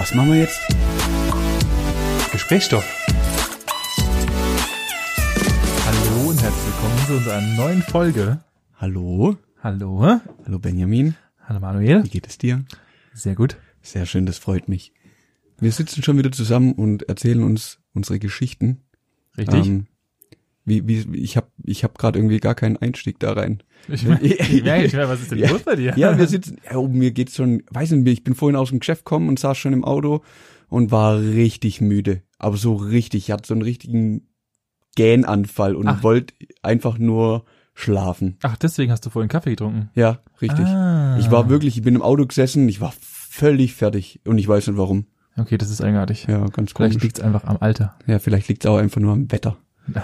Was machen wir jetzt? Gesprächsstoff. Hallo und herzlich willkommen zu unserer neuen Folge. Hallo? Hallo. Hallo Benjamin. Hallo Manuel. Wie geht es dir? Sehr gut. Sehr schön, das freut mich. Wir sitzen schon wieder zusammen und erzählen uns unsere Geschichten. Richtig. Ähm, wie, wie, ich habe ich hab gerade irgendwie gar keinen Einstieg da rein. ich, merke, ich merke was ist denn Ja. los bei dir? Ja, wir sitzen, ja, oh, mir geht's schon, weiß nicht, ich bin vorhin aus dem Geschäft gekommen und saß schon im Auto und war richtig müde. Aber so richtig, ich hatte so einen richtigen Gähnanfall und Ach. wollte einfach nur schlafen. Ach, deswegen hast du vorhin Kaffee getrunken. Ja, richtig. Ah. Ich war wirklich, ich bin im Auto gesessen, ich war völlig fertig und ich weiß nicht warum. Okay, das ist eigenartig. Ja, ganz Vielleicht komisch. liegt's einfach am Alter. Ja, vielleicht liegt's auch einfach nur am Wetter.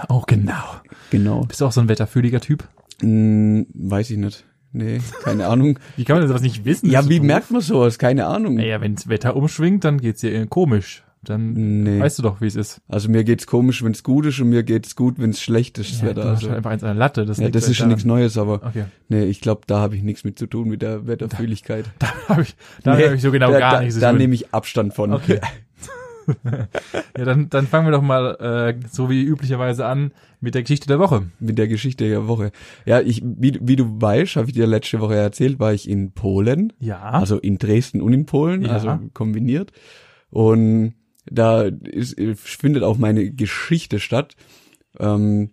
Auch genau. Genau. Bist du auch so ein wetterfühliger Typ? Hm, weiß ich nicht. Nee, keine Ahnung. Wie kann man denn sowas nicht wissen? ja, wie merkt man sowas? Keine Ahnung. Naja, wenns Wetter umschwingt, dann geht's dir komisch. Dann Nee. weißt du doch, wie es ist. Also mir geht's komisch, wenn's gut ist und mir geht's gut, wenn's schlecht ist. das Ja, Wetter. du Also, halt einfach eins an der Latte. Das, ja, das ist schon nichts. Neues, aber Okay. nee, ich glaube, da habe ich nichts mit zu tun mit der Wetterfühligkeit. Da habe ich, da nee, hab ich so genau da, gar da, nichts zu Da tun. nehme ich Abstand von. Okay. Ja, dann, dann fangen wir doch mal äh, so wie üblicherweise an mit der Geschichte der Woche. mit der Geschichte der Woche. Ja, ich, wie, wie du weißt, habe ich dir letzte Woche erzählt, war ich in Polen. Ja. Also in Dresden und in Polen, Ja. also kombiniert. Und da ist, findet auch meine Geschichte statt. Ähm,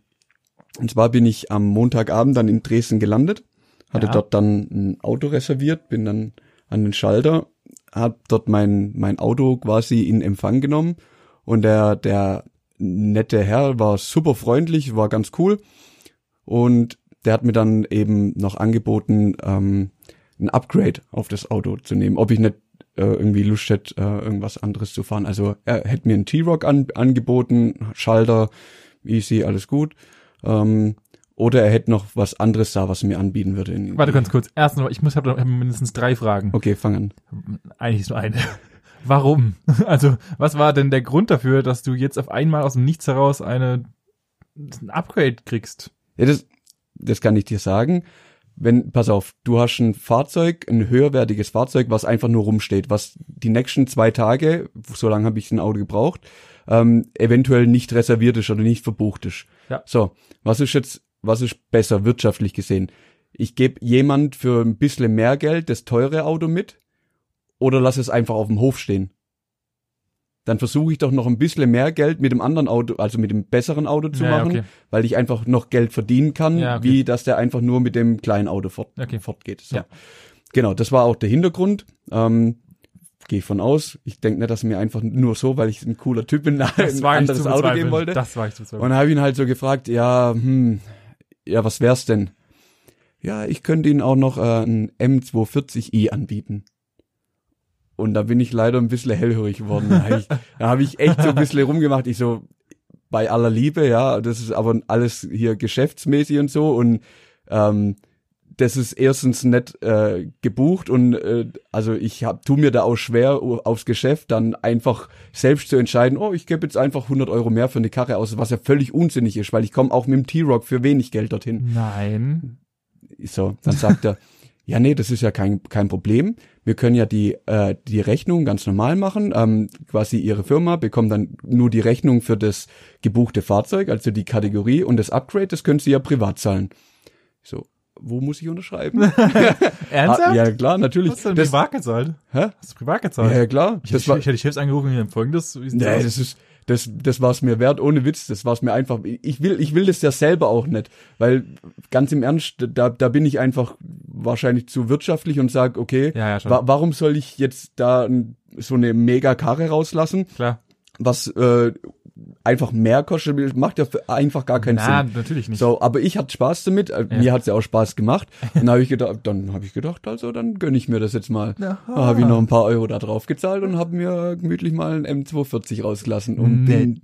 und zwar bin ich am Montagabend dann in Dresden gelandet, hatte Ja. dort dann ein Auto reserviert, bin dann an den Schalter, hab dort mein, mein Auto quasi in Empfang genommen und der, der nette Herr war super freundlich, war ganz cool und der hat mir dann eben noch angeboten, ähm, ein Upgrade auf das Auto zu nehmen, ob ich nicht äh, irgendwie Lust hätte, äh, irgendwas anderes zu fahren. Also er hätte mir einen T-Rock an, angeboten, Schalter, easy, alles gut. Ähm, oder er hätte noch was anderes da, was er mir anbieten würde. Warte ganz kurz. Erstens ich muss habe hab mindestens drei Fragen. Okay, fang an. Eigentlich ist nur eine. Warum? Also, was war denn der Grund dafür, dass du jetzt auf einmal aus dem Nichts heraus eine ein Upgrade kriegst? Ja, das, das kann ich dir sagen. Wenn, pass auf, du hast ein Fahrzeug, ein höherwertiges Fahrzeug, was einfach nur rumsteht, was die nächsten zwei Tage, so lange habe ich ein Auto gebraucht, ähm, eventuell nicht reserviert ist oder nicht verbucht ist. Ja. So, was ist jetzt, was ist besser wirtschaftlich gesehen? Ich gebe jemand für ein bisschen mehr Geld das teure Auto mit oder lass es einfach auf dem Hof stehen. Dann versuche ich doch noch ein bisschen mehr Geld mit dem anderen Auto, also mit dem besseren Auto zu Ja, machen, okay. weil ich einfach noch Geld verdienen kann, Ja, okay. wie dass der einfach nur mit dem kleinen Auto fort, Okay. fortgeht. So. Ja. Genau, das war auch der Hintergrund. Ähm, Gehe ich von aus. Ich denke nicht, dass mir einfach nur so, weil ich ein cooler Typ bin, Das ein anderes Auto geben wollte. Das war ich zu. Und habe ihn halt so gefragt, ja, hm, ja, was wär's denn? Ja, ich könnte Ihnen auch noch äh, ein M240i anbieten. Und da bin ich leider ein bisschen hellhörig geworden. Da habe ich, da hab ich echt so ein bisschen rumgemacht. Ich so, bei aller Liebe, ja, das ist aber alles hier geschäftsmäßig und so. Und ähm, das ist erstens nicht äh, gebucht und äh, also ich hab, tu mir da auch schwer aufs Geschäft dann einfach selbst zu entscheiden, oh, ich gebe jetzt einfach 100 Euro mehr für eine Karre aus, was ja völlig unsinnig ist, weil ich komme auch mit dem T-Rock für wenig Geld dorthin. Nein. So, dann sagt er, ja, nee, das ist ja kein, kein Problem. Wir können ja die, äh, die Rechnung ganz normal machen. Ähm, quasi Ihre Firma bekommt dann nur die Rechnung für das gebuchte Fahrzeug, also die Kategorie und das Upgrade, das können Sie ja privat zahlen. So, wo muss ich unterschreiben? Ernsthaft? Ah, ja, klar, natürlich. Hast du denn Das, privat gezahlt? hä? Hast du privat gezahlt? Ja, ja, klar. Ich, Das hätte, war, ich hätte die Chefs angerufen und folgendes, wie ist denn nee, das? das ist, das, das war's mir wert, ohne Witz. Das war's mir einfach. Ich will, ich will das ja selber auch nicht, weil ganz im Ernst, da, da bin ich einfach wahrscheinlich zu wirtschaftlich und sag, okay, Ja, ja, schon. wa warum soll ich jetzt da so eine mega Karre rauslassen, Klar. was äh, einfach mehr kostet? Macht ja einfach gar keinen Na, Sinn. natürlich nicht. So, aber ich hatte Spaß damit, äh, Ja. mir hat's ja auch Spaß gemacht. Dann habe ich gedacht, dann habe ich gedacht, also dann gönn ich mir das jetzt mal. Da habe ich noch ein paar Euro da drauf gezahlt und habe mir gemütlich mal ein M240 rausgelassen und bin,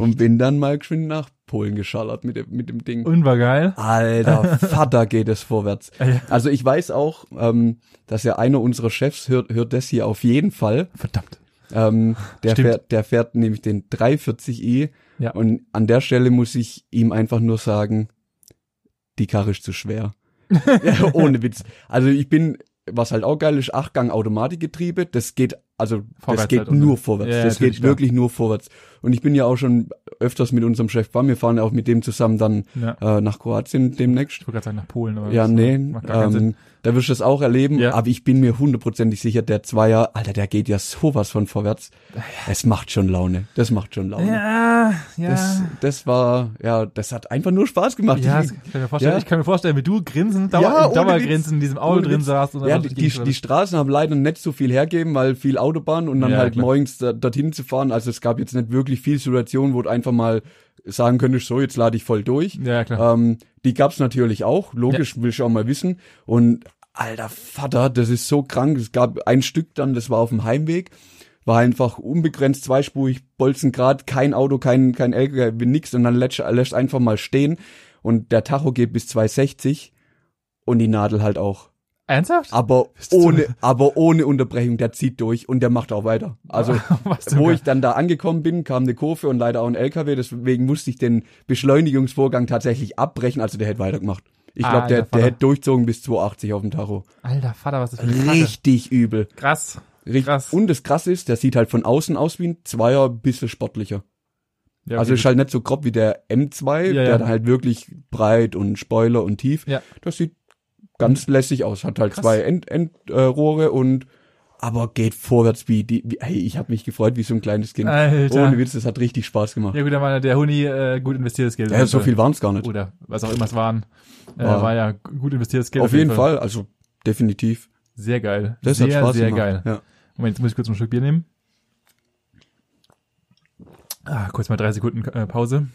und bin dann mal geschwind nach Polen geschallert mit dem, mit dem Ding. Und war geil. Alter, Vater geht es vorwärts. Also ich weiß auch, ähm, dass ja einer unserer Chefs hört, hört das hier auf jeden Fall. Verdammt. Ähm, der, Stimmt. fährt, der fährt nämlich den 340i Ja. und an der Stelle muss ich ihm einfach nur sagen, die Karre ist zu schwer. ja, ohne Witz. Also ich bin, was halt auch geil ist, Achtgang Automatikgetriebe, das geht also Vorwärts das geht halt, oder? nur vorwärts. Ja, das geht klar. wirklich nur vorwärts. Und ich bin ja auch schon öfters mit unserem Chef Bam, wir fahren ja auch mit dem zusammen dann Ja. äh, nach Kroatien demnächst. Ich wollte gerade sagen nach Polen, aber Ja, das nee, ähm, da wirst du es auch erleben, Ja. aber ich bin mir hundertprozentig sicher, der Zweier, Alter, der geht ja sowas von vorwärts. Es macht schon Laune. Das macht schon Laune. Ja, ja. Das, das war, ja, das hat einfach nur Spaß gemacht. ja, Ich- das kann mir vorstellen. Ich kann mir vorstellen, wie du grinsen, Dauer, Dauergrinsen in diesem Auto drin saßt. Ja, die, die, die die Straßen haben leider nicht so viel hergeben, weil viel Autobahn und dann Ja, halt klar. morgens da, dorthin zu fahren. Also es gab jetzt nicht wirklich viel Situationen, wo du einfach mal sagen könntest, so, jetzt lade ich voll durch. Ja, klar. Ähm, die gab's natürlich auch, logisch, will ich auch mal wissen. Und alter Vater, das ist so krank. Es gab ein Stück dann, das war auf dem Heimweg, war einfach unbegrenzt zweispurig, Bolzengrad, kein Auto, kein, kein LKW, nix. Und dann lässt, lässt einfach mal stehen und der Tacho geht bis 260 und die Nadel halt auch. Ernsthaft? Aber ohne, aber ohne Unterbrechung, der zieht durch und der macht auch weiter. Also, wo ich dann da angekommen bin, kam eine Kurve und leider auch ein LKW, deswegen musste ich den Beschleunigungsvorgang tatsächlich abbrechen, also der hätte weitergemacht. Ich glaube, der, Vater. der hätte durchzogen bis 280 auf dem Tacho. Alter Vater, was ist das für Kacke. Richtig übel. Krass. Richtig. Krass. Und das krasse ist, der sieht halt von außen aus wie ein Zweier, bisschen sportlicher. Ja, also ist halt nicht so grob wie der M2, Ja, der ja. halt wirklich breit und Spoiler und tief. Ja. Das sieht ganz lässig aus. Hat halt Krass. zwei End, End, äh, Rohre und aber geht vorwärts wie die. Wie, hey, ich habe mich gefreut wie so ein kleines Kind. Alter. Ohne Witz, das hat richtig Spaß gemacht. Ja gut, da war der Huni äh, gut investiertes Geld. Ja, so viel waren's gar nicht. Oder was auch immer es waren. Äh, War- war ja gut investiertes Geld. Auf jeden Fall, also definitiv. Sehr geil. Das sehr, hat Spaß sehr gemacht. geil. Ja. Moment, jetzt muss ich kurz ein Stück Bier nehmen. Ah, kurz mal drei Sekunden äh, Pause.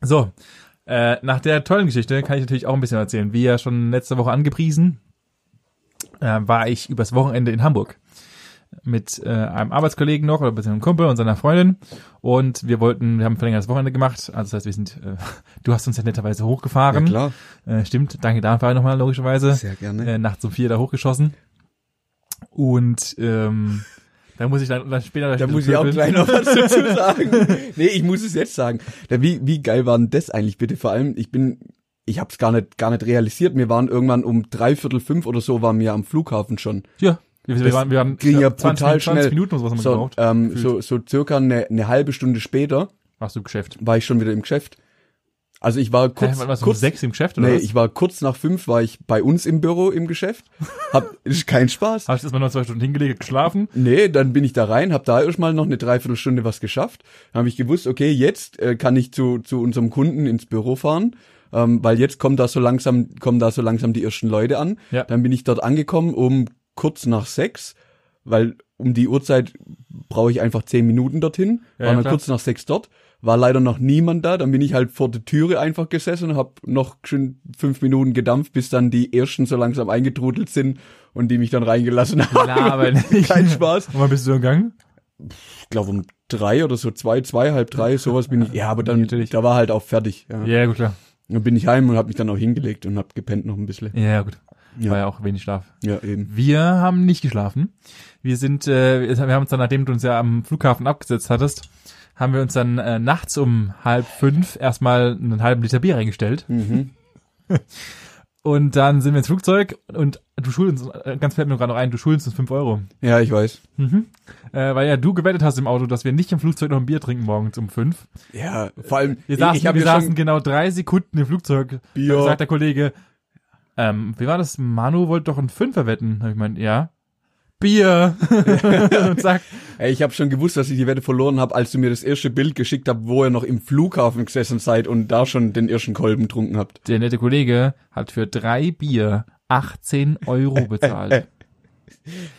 So, äh, nach der tollen Geschichte kann ich natürlich auch ein bisschen erzählen. Wie ja schon letzte Woche angepriesen, äh, war ich übers Wochenende in Hamburg mit äh, einem Arbeitskollegen noch oder beziehungsweise einem Kumpel und seiner Freundin und wir wollten, wir haben ein verlängertes Wochenende gemacht, also das heißt, wir sind, äh, du hast uns ja netterweise Ja, hochgefahren, klar. äh, stimmt, danke dafür nochmal logischerweise Sehr gerne. äh, nachts um vier da hochgeschossen. Und ähm, da muss ich dann, dann später Da muss ich auch gleich noch was dazu sagen. nee, ich muss es jetzt sagen. Wie, wie geil war denn das eigentlich bitte? Vor allem, ich bin, ich hab's gar nicht, gar nicht realisiert. Wir waren irgendwann um dreiviertel fünf oder so, waren wir am Flughafen schon. Ja, wir, wir waren, wir waren ging ja 20, brutal 20 schnell. Minuten oder was haben wir So, gebraucht. ähm, gefühlt. so, so circa eine, eine halbe Stunde später Warst du im Geschäft? war ich schon wieder im Geschäft. Also ich war kurz, warst du um kurz, sechs im Geschäft oder nee, was? ich war kurz nach fünf, war ich bei uns im Büro im Geschäft. Hab, ist kein Spaß. Hast du erstmal noch zwei Stunden hingelegt, geschlafen? Nee, dann bin ich da rein, hab da erstmal noch eine Dreiviertelstunde was geschafft. Dann habe ich gewusst, okay, jetzt äh, kann ich zu, zu unserem Kunden ins Büro fahren, ähm, weil jetzt kommt da so langsam, kommen da so langsam die ersten Leute an. Ja. Dann bin ich dort angekommen um kurz nach sechs, weil um die Uhrzeit brauche ich einfach zehn Minuten dorthin. Ja, war ja, dann klar. kurz nach sechs dort. War leider noch niemand da, dann bin ich halt vor der Türe einfach gesessen, hab noch schön fünf Minuten gedampft, bis dann die ersten so langsam eingetrudelt sind und die mich dann reingelassen haben. Na, aber nicht. Kein Spaß. Und wann bist du gegangen? Ich glaube um drei oder so, zwei, zwei, halb drei, sowas bin ich. Ja, aber dann, Natürlich. da war halt auch fertig. Ja. Ja, gut, klar. Dann bin ich heim und habe mich dann auch hingelegt und hab gepennt noch ein bisschen. Ja, gut. Ja. War ja auch wenig Schlaf. Ja, eben. Wir haben nicht geschlafen. Wir sind, äh, wir haben uns dann, nachdem du uns ja am Flughafen abgesetzt hattest, haben wir uns dann äh, nachts um halb fünf erstmal einen halben Liter Bier reingestellt. Mhm. Und dann sind wir ins Flugzeug und du schuldest uns, äh, ganz fällt mir gerade noch ein, du schuldest uns fünf Euro. Ja, ich weiß. Mhm. Äh, weil ja du gewettet hast im Auto, dass wir nicht im Flugzeug noch ein Bier trinken morgens um fünf. Ja, vor allem, Wir ich, saßen, ich habe wir saßen genau drei Sekunden im Flugzeug. Bier. Da sagt der Kollege, ähm, wie war das? Manu wollte doch einen Fünfer wetten. Hab ich meint, ja. Bier. und sagt, ey, ich habe schon gewusst, dass ich die Wette verloren habe, als du mir das erste Bild geschickt habt, wo ihr noch im Flughafen gesessen seid und da schon den ersten Kolben getrunken habt. der nette Kollege hat für drei Bier 18 Euro bezahlt.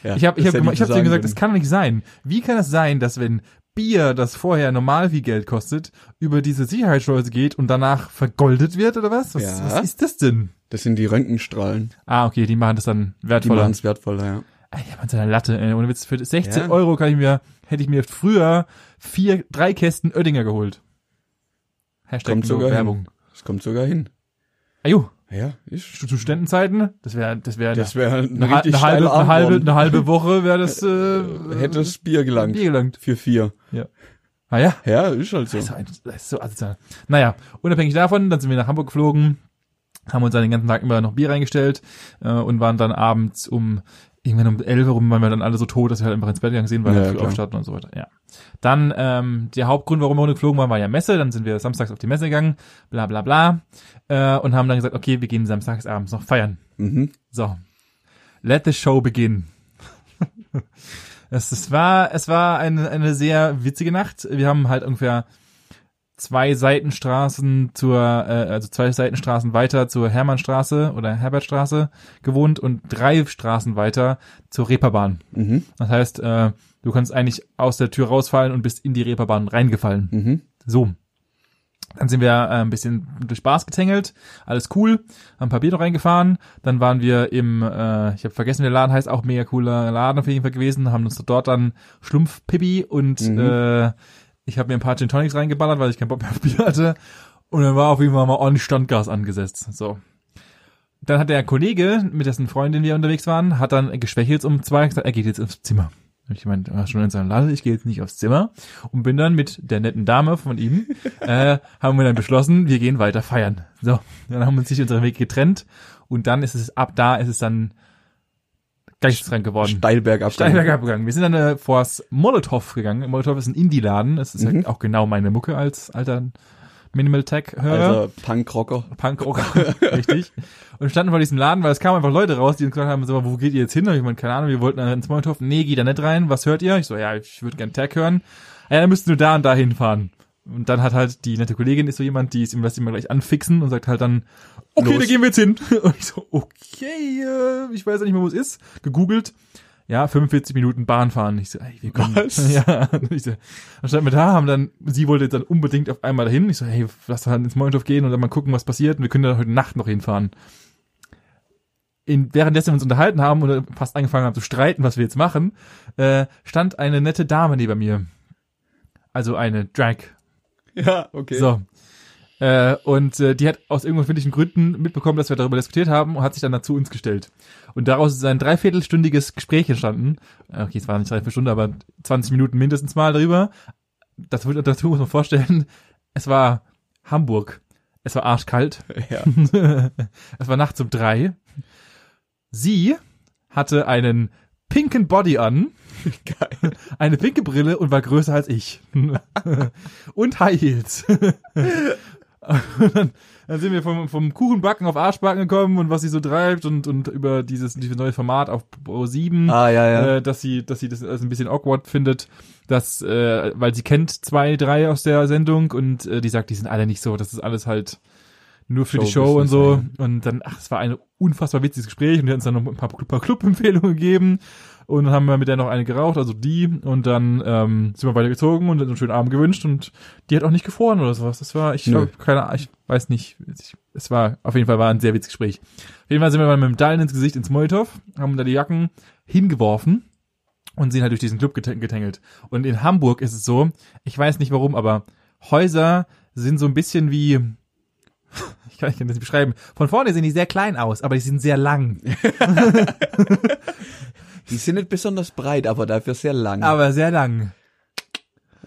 Ja, ich habe ich hab, ich hab zu ihm sagen gesagt, können. das kann doch nicht sein. Wie kann es sein, dass wenn Bier, das vorher normal viel Geld kostet, über diese Sicherheitsschleuse geht und danach vergoldet wird oder was? Was, Ja. was ist das denn? Das sind die Röntgenstrahlen. Ah, okay, die machen das dann Die wertvoller. machen es wertvoller, ja. Ja, man seine Latte, ey. Ohne Witz, für 16 Ja. Euro kann ich mir, hätte ich mir früher vier, drei Kästen Oettinger geholt. Hashtag Kommt sogar Werbung. Das kommt sogar hin. Ajo, Ja, ist. zu Studentenzeiten, das wäre, das wäre Das wäre ein eine, richtig eine, halbe, eine, halbe, eine halbe Woche wäre das, äh, Hätte das Bier gelangt. Bier gelangt. Für vier. Ah ja. Ja, ist halt so. Das ist ein- das ist so asozial. Naja, unabhängig davon, dann sind wir nach Hamburg geflogen, haben uns dann den ganzen Tag immer noch Bier reingestellt äh, und waren dann abends um, irgendwann um 11 Uhr rum waren wir dann alle so tot, dass wir halt einfach ins Bett gegangen sind, weil Ja, wir früh aufstanden und so weiter. Ja. Dann ähm, der Hauptgrund, warum wir geflogen waren, war ja Messe. Dann sind wir samstags auf die Messe gegangen, bla bla bla, äh, und haben dann gesagt, okay, wir gehen samstags abends noch feiern. Mhm. So, let the show begin. es, es war, es war eine, eine sehr witzige Nacht. Wir haben halt ungefähr zwei Seitenstraßen zur, äh, also zwei Seitenstraßen weiter zur Hermannstraße oder Herbertstraße gewohnt und drei Straßen weiter zur Reeperbahn. Mhm. Das heißt, äh, du kannst eigentlich aus der Tür rausfallen und bist in die Reeperbahn reingefallen. Mhm. So. Dann sind wir äh, ein bisschen durch Spaß getängelt, alles cool, haben ein paar Bier noch reingefahren, dann waren wir im, äh, ich habe vergessen, der Laden heißt, auch mega cooler Laden auf jeden Fall gewesen, haben uns dort dann Schlumpfpippi und Mhm. äh, ich habe mir ein paar Gin Tonics reingeballert, weil ich keinen Bock mehr auf Bier hatte und dann war auf jeden Fall mal ordentlich Standgas angesetzt, so. Dann hat der Kollege, mit dessen Freundin wir unterwegs waren, hat dann geschwächelt um zwei gesagt, er geht jetzt ins Zimmer. Ich meinte, war schon in seinem Laden, ich gehe jetzt nicht aufs Zimmer und bin dann mit der netten Dame von ihm, äh, haben wir dann beschlossen, wir gehen weiter feiern. So, dann haben wir uns sich unsere Wege getrennt und dann ist es, ab da ist es dann geisteskrank geworden. Steilberg ab. Steinberg abgegangen. Wir sind dann äh, vors Molotow gegangen. Molotow ist ein Indie-Laden. Das ist Mhm. halt auch genau meine Mucke als alter Minimal Tech-Hörer. Also Punkrocker. Punkrocker, richtig. Und standen vor diesem Laden, weil es kamen einfach Leute raus, die uns gesagt haben, so, wo geht ihr jetzt hin? Und ich meine, keine Ahnung, wir wollten dann ins Molotow. Nee, geht da nicht rein. Was hört ihr? Ich so, ja, ich würde gern Tech hören. Ja, dann müsst ihr nur da und da hinfahren. Und dann hat halt die nette Kollegin ist so jemand, die ist ihm lässt immer gleich anfixen und sagt halt dann, okay, Los. da gehen wir jetzt hin. Und ich so, okay, äh, ich weiß ja nicht mehr, wo es ist. Gegoogelt. Ja, 45 Minuten Bahn fahren. Ich so, ey, wir kommen. Was? Ja, und ich so, dann standen wir da, haben dann, sie wollte jetzt dann unbedingt auf einmal dahin. Ich so, hey, lass doch halt ins Molotow gehen und dann mal gucken, was passiert. Und wir können da heute Nacht noch hinfahren. In, währenddessen wir uns unterhalten haben oder fast angefangen haben zu streiten, was wir jetzt machen, äh, stand eine nette Dame neben mir. Also eine Drag. Ja, okay. So. Äh, und äh, die hat aus irgendwelchen Gründen mitbekommen, dass wir darüber diskutiert haben und hat sich dann dazu uns gestellt. Und daraus ist ein dreiviertelstündiges Gespräch entstanden. Äh, Okay, es war nicht dreiviertel Stunde, aber 20 Minuten mindestens mal darüber. Das, dazu muss man vorstellen, es war Hamburg. Es war arschkalt. Ja. es war nachts um drei. Sie hatte einen pinken Body an, Geil. eine pinke Brille und war größer als ich. und High Heels. Und dann, dann sind wir vom, vom Kuchenbacken auf Arschbacken gekommen und was sie so treibt und, und über dieses, dieses neue Format auf Pro 7, Ah, ja, ja. äh, dass sie, dass sie das ein bisschen awkward findet, dass, äh, weil sie kennt zwei, drei aus der Sendung und äh, die sagt, die sind alle nicht so, das ist alles halt nur für die Show und so. Showbusiness, Und dann, ach, es war ein unfassbar witziges Gespräch und die hat uns dann noch ein paar, paar Club-Empfehlungen gegeben und dann haben wir mit der noch eine geraucht, also die und dann ähm, sind wir weitergezogen und einen schönen Abend gewünscht und die hat auch nicht gefroren oder sowas. Das war, ich hab keine Ahnung, ich weiß nicht, ich, es war, auf jeden Fall war ein sehr witziges Gespräch. Auf jeden Fall sind wir mal mit dem Dallen ins Gesicht ins Molotow, haben da die Jacken hingeworfen und sind halt durch diesen Club getä- getängelt. Und in Hamburg ist es so, ich weiß nicht warum, aber Häuser sind so ein bisschen wie, ich kann, kann das nicht beschreiben. Von vorne sehen die sehr klein aus, aber die sind sehr lang. Die sind nicht besonders breit, aber dafür sehr lang. Aber sehr lang.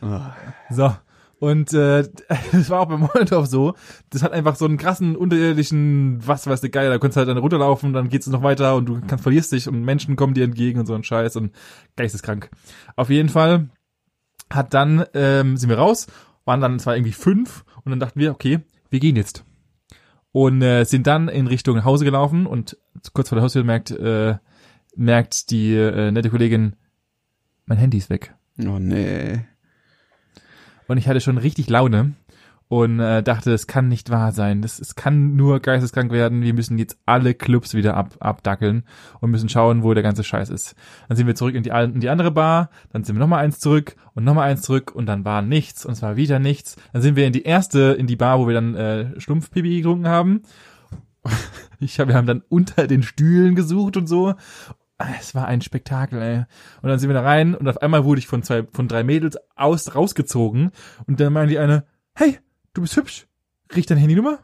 Ah. So. Und äh, es war auch beim Molotow so, das hat einfach so einen krassen, unterirdischen, was weiß ich, geil, da kannst du halt dann runterlaufen, dann geht's noch weiter und du kannst verlierst dich und Menschen kommen dir entgegen und so ein Scheiß und geisteskrank. Auf jeden Fall hat dann, ähm, sind wir raus, waren dann zwar irgendwie fünf und dann dachten wir, okay, wir gehen jetzt. Und äh, sind dann in Richtung Hause gelaufen und kurz vor der Haustür merkt, äh, merkt die äh, nette Kollegin, mein Handy ist weg. Oh nee. Und ich hatte schon richtig Laune und äh, dachte, es kann nicht wahr sein. Das, es kann nur geisteskrank werden. Wir müssen jetzt alle Clubs wieder ab, abdackeln und müssen schauen, wo der ganze Scheiß ist. Dann sind wir zurück in die, in die andere Bar, dann sind wir nochmal eins zurück und nochmal eins zurück und dann war nichts und es war wieder nichts. Dann sind wir in die erste, in die Bar, wo wir dann äh, Schlumpfpipi getrunken haben. Ich hab, wir haben dann unter den Stühlen gesucht und so. Es war ein Spektakel, ey. Und dann sind wir da rein und auf einmal wurde ich von zwei, von drei Mädels aus, rausgezogen und dann meinte die eine, hey, du bist hübsch. Krieg ich deine Handynummer?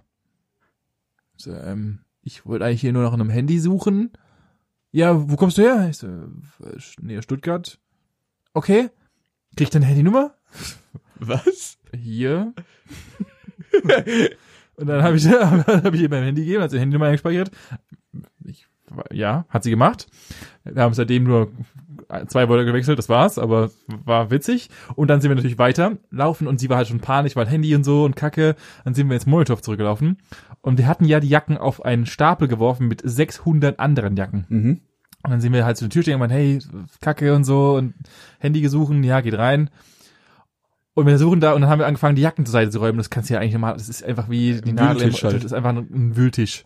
So, ähm, ich wollte eigentlich hier nur nach einem Handy suchen. Ja, wo kommst du her? Ich so, äh, näher Stuttgart. Okay. Krieg ich deine Handynummer? Was? Hier. und dann habe ich, hab ich ihr mein Handy gegeben, also die Handynummer eingespeichert. Ich Ja, hat sie gemacht. Wir haben seitdem nur zwei Wörter gewechselt, das war's, aber war witzig. Und dann sind wir natürlich weiter laufen und sie war halt schon panisch, weil Handy und so und Kacke. Dann sind wir ins Molotow zurückgelaufen. Und wir hatten ja die Jacken auf einen Stapel geworfen mit 600 anderen Jacken. Mhm. Und dann sind wir halt zu der Tür stehen und meinen, hey, Kacke und so und Handy gesuchen, ja, geht rein. Und wir suchen da und dann haben wir angefangen, die Jacken zur Seite zu räumen. Das kannst du ja eigentlich normal, das ist einfach wie die Nadel im halt. das ist einfach ein, ein Wühltisch.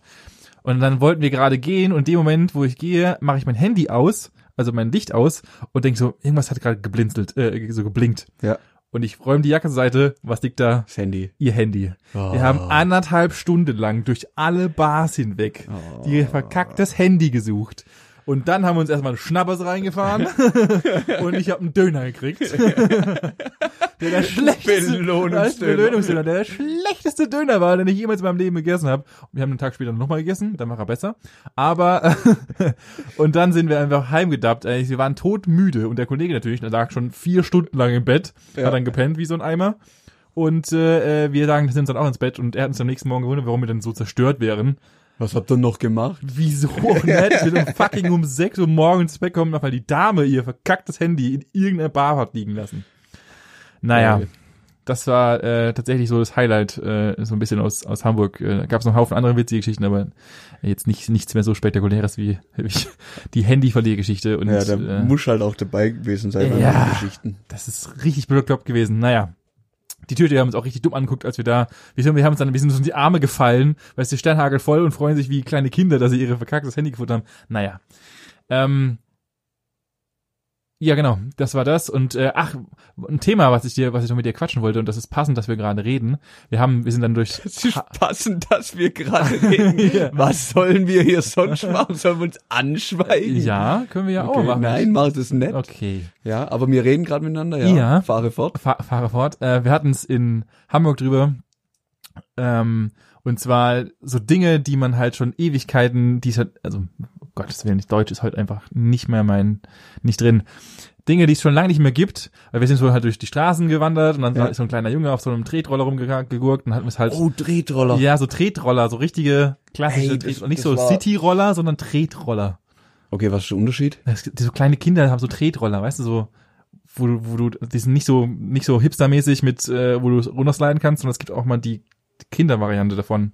Und dann wollten wir gerade gehen und in dem Moment, wo ich gehe, mache ich mein Handy aus, also mein Licht aus und denk so, irgendwas hat gerade geblinzelt, äh, so geblinkt. Ja. Und ich räume die Jacke zur Seite, was liegt da? Das Handy. Ihr Handy. Oh. Wir haben anderthalb Stunden lang durch alle Bars hinweg die verkacktes Handy gesucht. Und dann haben wir uns erstmal einen Schnappers reingefahren und ich habe einen Döner gekriegt. der der schlechteste Belohnungsdöner. Belohnungsdöner, der der schlechteste Döner war, den ich jemals in meinem Leben gegessen habe. Wir haben einen Tag später nochmal gegessen, dann war er besser. Aber und dann sind wir einfach heimgedappt. Wir waren todmüde und der Kollege natürlich, der lag schon vier Stunden lang im Bett, Ja. hat dann gepennt wie so ein Eimer. Und äh, äh, wir sagen, wir sind dann auch ins Bett und er hat uns am nächsten Morgen gewundert, warum wir denn so zerstört wären. Was habt ihr noch gemacht? Wieso nett? Wir sind fucking um 6 Uhr morgens ins Bett kommen, weil die Dame ihr verkacktes Handy in irgendeiner Bar hat liegen lassen. Naja, Geil. das war äh, tatsächlich so das Highlight, äh, so ein bisschen aus, aus Hamburg. Äh, da gab es noch einen Haufen andere witzige Geschichten, aber jetzt nicht, nichts mehr so spektakuläres wie, wie die Handyverliergeschichte. Und Ja, da äh, muss halt auch dabei gewesen sein bei Ja. den Geschichten. das ist richtig bekloppt gewesen. Naja. Die Tüte haben uns auch richtig dumm angeguckt, als wir da, wir sind, wir haben uns dann, wir sind uns in die Arme gefallen, weil es die Sternhagel voll und freuen sich wie kleine Kinder, dass sie ihre verkacktes Handy gefunden haben. Naja. Ähm, ja, genau, das war das. Und äh, ach, ein Thema, was ich dir, was ich noch mit dir quatschen wollte, und das ist passend, dass wir gerade reden. Wir haben, wir sind dann durch. Es ist passend, dass wir gerade reden. Ja. Was sollen wir hier sonst machen? Sollen wir uns anschweigen? Ja, können wir ja auch okay. machen. Nein, mach das nicht. Okay. Ja, aber wir reden gerade miteinander, ja. Ja. Fahre fort. Fahr, fahre fort. Äh, wir hatten es in Hamburg drüber. Ähm, und zwar so Dinge, die man halt schon Ewigkeiten, die es halt, also Gottes Willen, Deutsch ist heute einfach nicht mehr mein, nicht drin. Dinge, die es schon lange nicht mehr gibt, weil wir sind so halt durch die Straßen gewandert und dann Ja. ist so ein kleiner Junge auf so einem Tretroller rumgegurkt und wir es halt, Oh, Tretroller. ja, so Tretroller, so richtige klassische Hey, das- nicht das so City-Roller, sondern Tretroller. Okay, was ist der Unterschied? Gibt- so kleine Kinder haben so Tretroller, weißt du, so, wo du, wo du, die sind nicht so, nicht so hipstermäßig mit, äh, wo du runtersliden kannst, sondern es gibt auch mal die Kindervariante davon.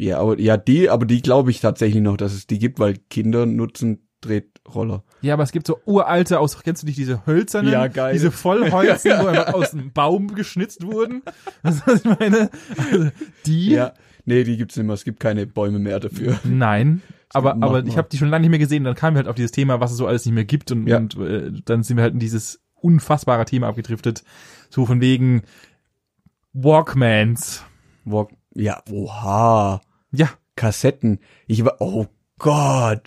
Ja, aber ja, die, aber die glaube ich tatsächlich noch, dass es die gibt, weil Kinder nutzen Tretroller. Ja, aber es gibt so uralte aus, kennst du nicht diese hölzernen? Ja, geil. Diese Vollholzen, wo einfach aus dem Baum geschnitzt wurden. Das was ich meine. Also, die? Ja. Nee, die gibt's nicht mehr. Es gibt keine Bäume mehr dafür. Nein. Aber, aber ich habe die schon lange nicht mehr gesehen. Dann kamen wir halt auf dieses Thema, was es so alles nicht mehr gibt. Und, und äh, dann sind wir halt in dieses unfassbare Thema abgedriftet. So von wegen Walkmans. Walk ja, oha. Ja, Kassetten. Ich war, oh Gott.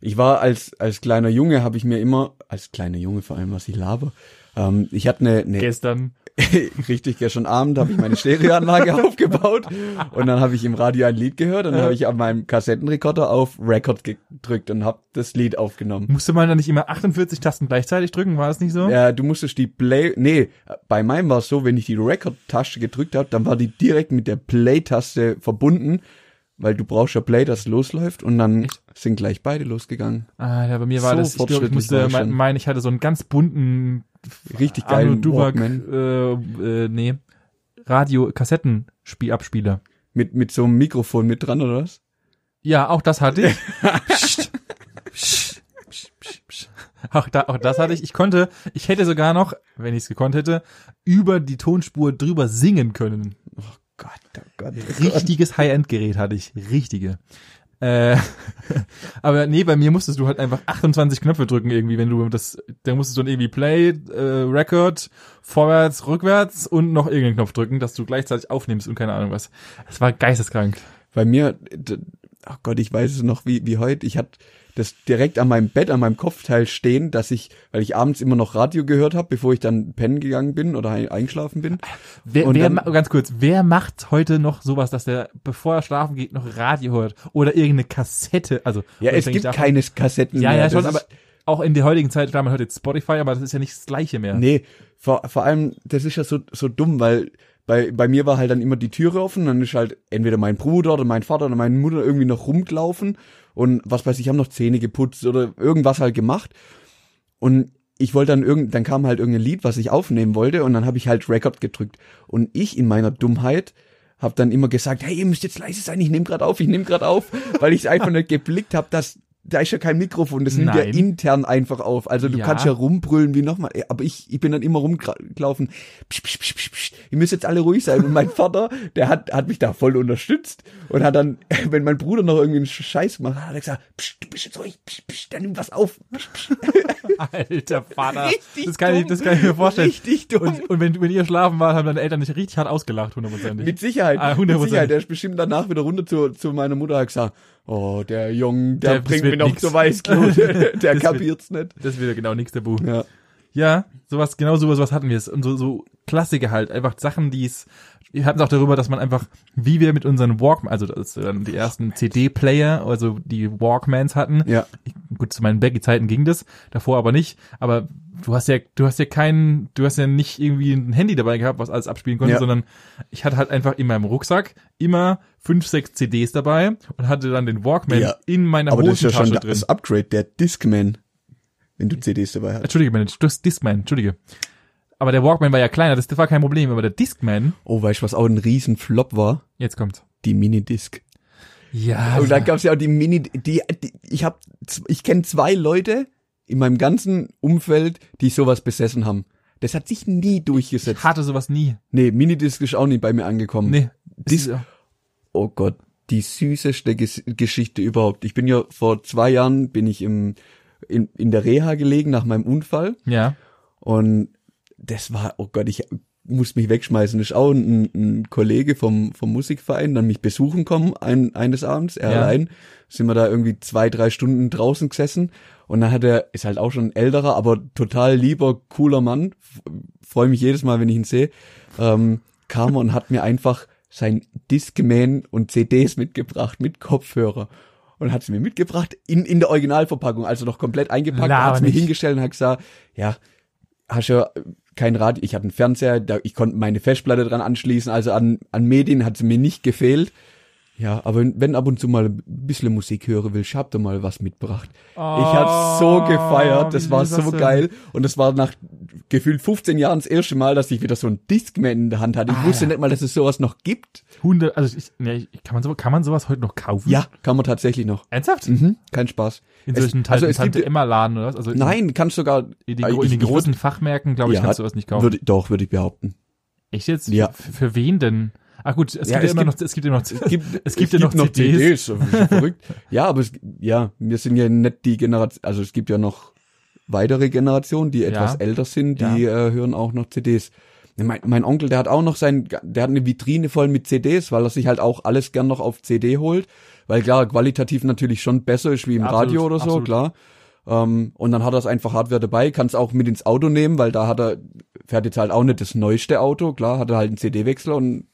Ich war als, als kleiner Junge, habe ich mir immer, als kleiner Junge vor allem, was ich laber, ähm, ich hatte eine, eine gestern. richtig, gestern Abend habe ich meine Stereoanlage aufgebaut und dann habe ich im Radio ein Lied gehört und dann habe ich an meinem Kassettenrekorder auf Record gedrückt und habe das Lied aufgenommen. Musste man dann nicht immer 48 Tasten gleichzeitig drücken? War das nicht so? Ja, du musstest die Play, nee, bei meinem war es so, wenn ich die Record-Taste gedrückt habe, dann war die direkt mit der Play-Taste verbunden, weil du brauchst ja Play, das losläuft und dann sind gleich beide losgegangen. Ah, ja, bei mir war So das, ich glaube, ich musste ich mein, ich hatte so einen ganz bunten Richtig geilen Walkman. äh, äh, nee, Radio-Kassettenspielabspieler. Mit, mit so einem Mikrofon mit dran, oder was? Ja, auch das hatte ich. Psst, psst, psst, psst, psst. Auch, da, auch das hatte ich. Ich konnte, ich hätte sogar noch, wenn ich es gekonnt hätte, über die Tonspur drüber singen können. Gott, oh Gott. Oh Gott. Richtiges High-End-Gerät hatte ich. Richtige. Äh, aber nee, bei mir musstest du halt einfach 28 Knöpfe drücken irgendwie, wenn du das, da musstest du dann irgendwie Play, äh, Record, vorwärts, rückwärts und noch irgendeinen Knopf drücken, dass du gleichzeitig aufnimmst und keine Ahnung was. Das war geisteskrank. Bei mir, ach Gott, ich weiß es noch wie, wie heute. Ich hatte das direkt an meinem Bett, an meinem Kopfteil stehen, dass ich, weil ich abends immer noch Radio gehört habe, bevor ich dann pennen gegangen bin oder ein- eingeschlafen bin. Wer, Und wer dann- ganz kurz, wer macht heute noch sowas, dass der, bevor er schlafen geht, noch Radio hört oder irgendeine Kassette? Also Ja, es gibt davon- keine Kassetten Ja, mehr. ja, schon, aber auch in der heutigen Zeit, klar, man hört jetzt Spotify, aber das ist ja nicht das Gleiche mehr. Nee, vor, vor allem, das ist ja so, so dumm, weil bei, bei mir war halt dann immer die Türe offen, dann ist halt entweder mein Bruder oder mein Vater oder meine Mutter irgendwie noch rumgelaufen und was weiß ich, haben noch Zähne geputzt oder irgendwas halt gemacht. Und ich wollte dann irgend, dann kam halt irgendein Lied, was ich aufnehmen wollte und dann habe ich halt Record gedrückt. Und ich in meiner Dummheit habe dann immer gesagt, hey, ihr müsst jetzt leise sein, ich nehme gerade auf, ich nehme gerade auf, weil ich einfach nicht geblickt habe, dass da ist ja kein Mikrofon, das nimmt ja intern einfach auf. Also du Ja. kannst ja rumbrüllen wie nochmal. Aber ich, ich bin dann immer rumgelaufen. Psch, psch, psch, psch, psch. Ihr müsst jetzt alle ruhig sein. Und mein Vater, der hat, hat mich da voll unterstützt und hat dann, wenn mein Bruder noch irgendwie einen Scheiß gemacht hat, hat er gesagt, psch, du bist jetzt ruhig, psch, psch, dann nimm was auf. Psch, psch. Alter Vater. Richtig das, kann ich, dumm. das kann ich mir vorstellen. Richtig dumm. Und, und wenn, wenn ihr schlafen wart, haben deine Eltern dich richtig hart ausgelacht, hundertprozentig. Mit Sicherheit. Ah, mit 100%. Sicherheit. Der ist bestimmt danach wieder runter zu, zu meiner Mutter und hat gesagt, oh, der Junge, der, Der- bringt mir noch nix. Weißglut. der wird- kapiert's nicht. Das ist wieder genau nix Tabu. Ja. Ja, sowas, genau sowas, was hatten wir es. Und so, so Klassiker halt. Einfach Sachen, die es, wir hatten es auch darüber, dass man einfach, wie wir mit unseren Walkman, also das dann die ersten CD-Player, also die Walkmans hatten. Ja. Ich, gut, zu meinen Baggy-Zeiten ging das, davor aber nicht. Aber du hast ja, du hast ja keinen, du hast ja nicht irgendwie ein Handy dabei gehabt, was alles abspielen konnte, Ja. sondern ich hatte halt einfach in meinem Rucksack immer fünf, sechs CDs dabei und hatte dann den Walkman Ja. in meiner Aber das ist ja Hosentasche schon drin. das Upgrade, der Discman, wenn du CDs dabei hast. Entschuldige, meine, das Discman, entschuldige. Aber der Walkman war ja kleiner, das war kein Problem, aber der Discman, Oh, weißt du, was auch ein riesen Flop war? jetzt kommt's. Die Minidisc. Ja, Und dann gab's ja auch die Mini, die, die ich hab, ich kenne zwei Leute in meinem ganzen Umfeld, die sowas besessen haben. Das hat sich nie ich durchgesetzt. hatte sowas nie. Nee, Minidisc ist auch nie bei mir angekommen. Nee. Dis- Oh Gott, die süßeste Ges Geschichte überhaupt. Ich bin ja vor zwei Jahren bin ich im in, in der Reha gelegen nach meinem Unfall ja. und das war, oh Gott, ich muss mich wegschmeißen. Das ist auch ein, ein Kollege vom, vom Musikverein, dann mich besuchen kommen ein, eines Abends, er Ja. allein. Sind wir da irgendwie zwei, drei Stunden draußen gesessen und dann hat er, ist halt auch schon ein älterer, aber total lieber, cooler Mann. Freue mich jedes Mal, wenn ich ihn sehe. Ähm, kam und hat mir einfach sein Discman und CDs mitgebracht mit Kopfhörer. Und hat sie mir mitgebracht in, in der Originalverpackung, also noch komplett eingepackt, hat es mir hingestellt und hat gesagt, ja, hast ja kein Radio, ich hatte einen Fernseher, da, ich konnte meine Festplatte dran anschließen, also an, an Medien hat es mir nicht gefehlt. Ja, aber wenn ab und zu mal ein bisschen Musik hören willst, habt ihr mal was mitgebracht. ich hab's so gefeiert, das war das so denn? geil. Und das war nach gefühlt 15 Jahren das erste Mal, dass ich wieder so ein Discman in der Hand hatte. Ich Ah, wusste ja. nicht mal, dass es sowas noch gibt. Hunde, also ich, nee, ich- kann man so, kann man sowas heute noch kaufen? Ja, kann man tatsächlich noch. Ernsthaft? Mhm, kein Spaß. In Es- solchen also Tante, es gibt- Emma Laden oder was? Also in- Nein, kannst sogar in, die, äh, in ich- den ich großen Fachmärkten, glaube ich, Ja, kannst du das nicht kaufen. Würde, doch, würde ich behaupten. Echt jetzt? Ja. Für, für wen denn? Ach gut, es Ja, gibt ja es immer gibt- noch, es gibt ja noch, Es gibt, es gibt ja noch CDs. wie verrückt. Ja, aber es, ja, wir sind ja nicht die Generation, also es gibt ja noch weitere Generationen, die etwas älter sind, die äh, hören auch noch CDs. Mein, mein Onkel, der hat auch noch sein, der hat eine Vitrine voll mit CDs, weil er sich halt auch alles gern noch auf CD holt, weil klar, qualitativ natürlich schon besser ist wie im Absolut, Radio oder so, absolut. klar. Ähm, und dann hat er es einfach Hardware dabei, kann es auch mit ins Auto nehmen, weil da hat er, fährt jetzt halt auch nicht das neueste Auto, klar, hat er halt einen CD-Wechsler und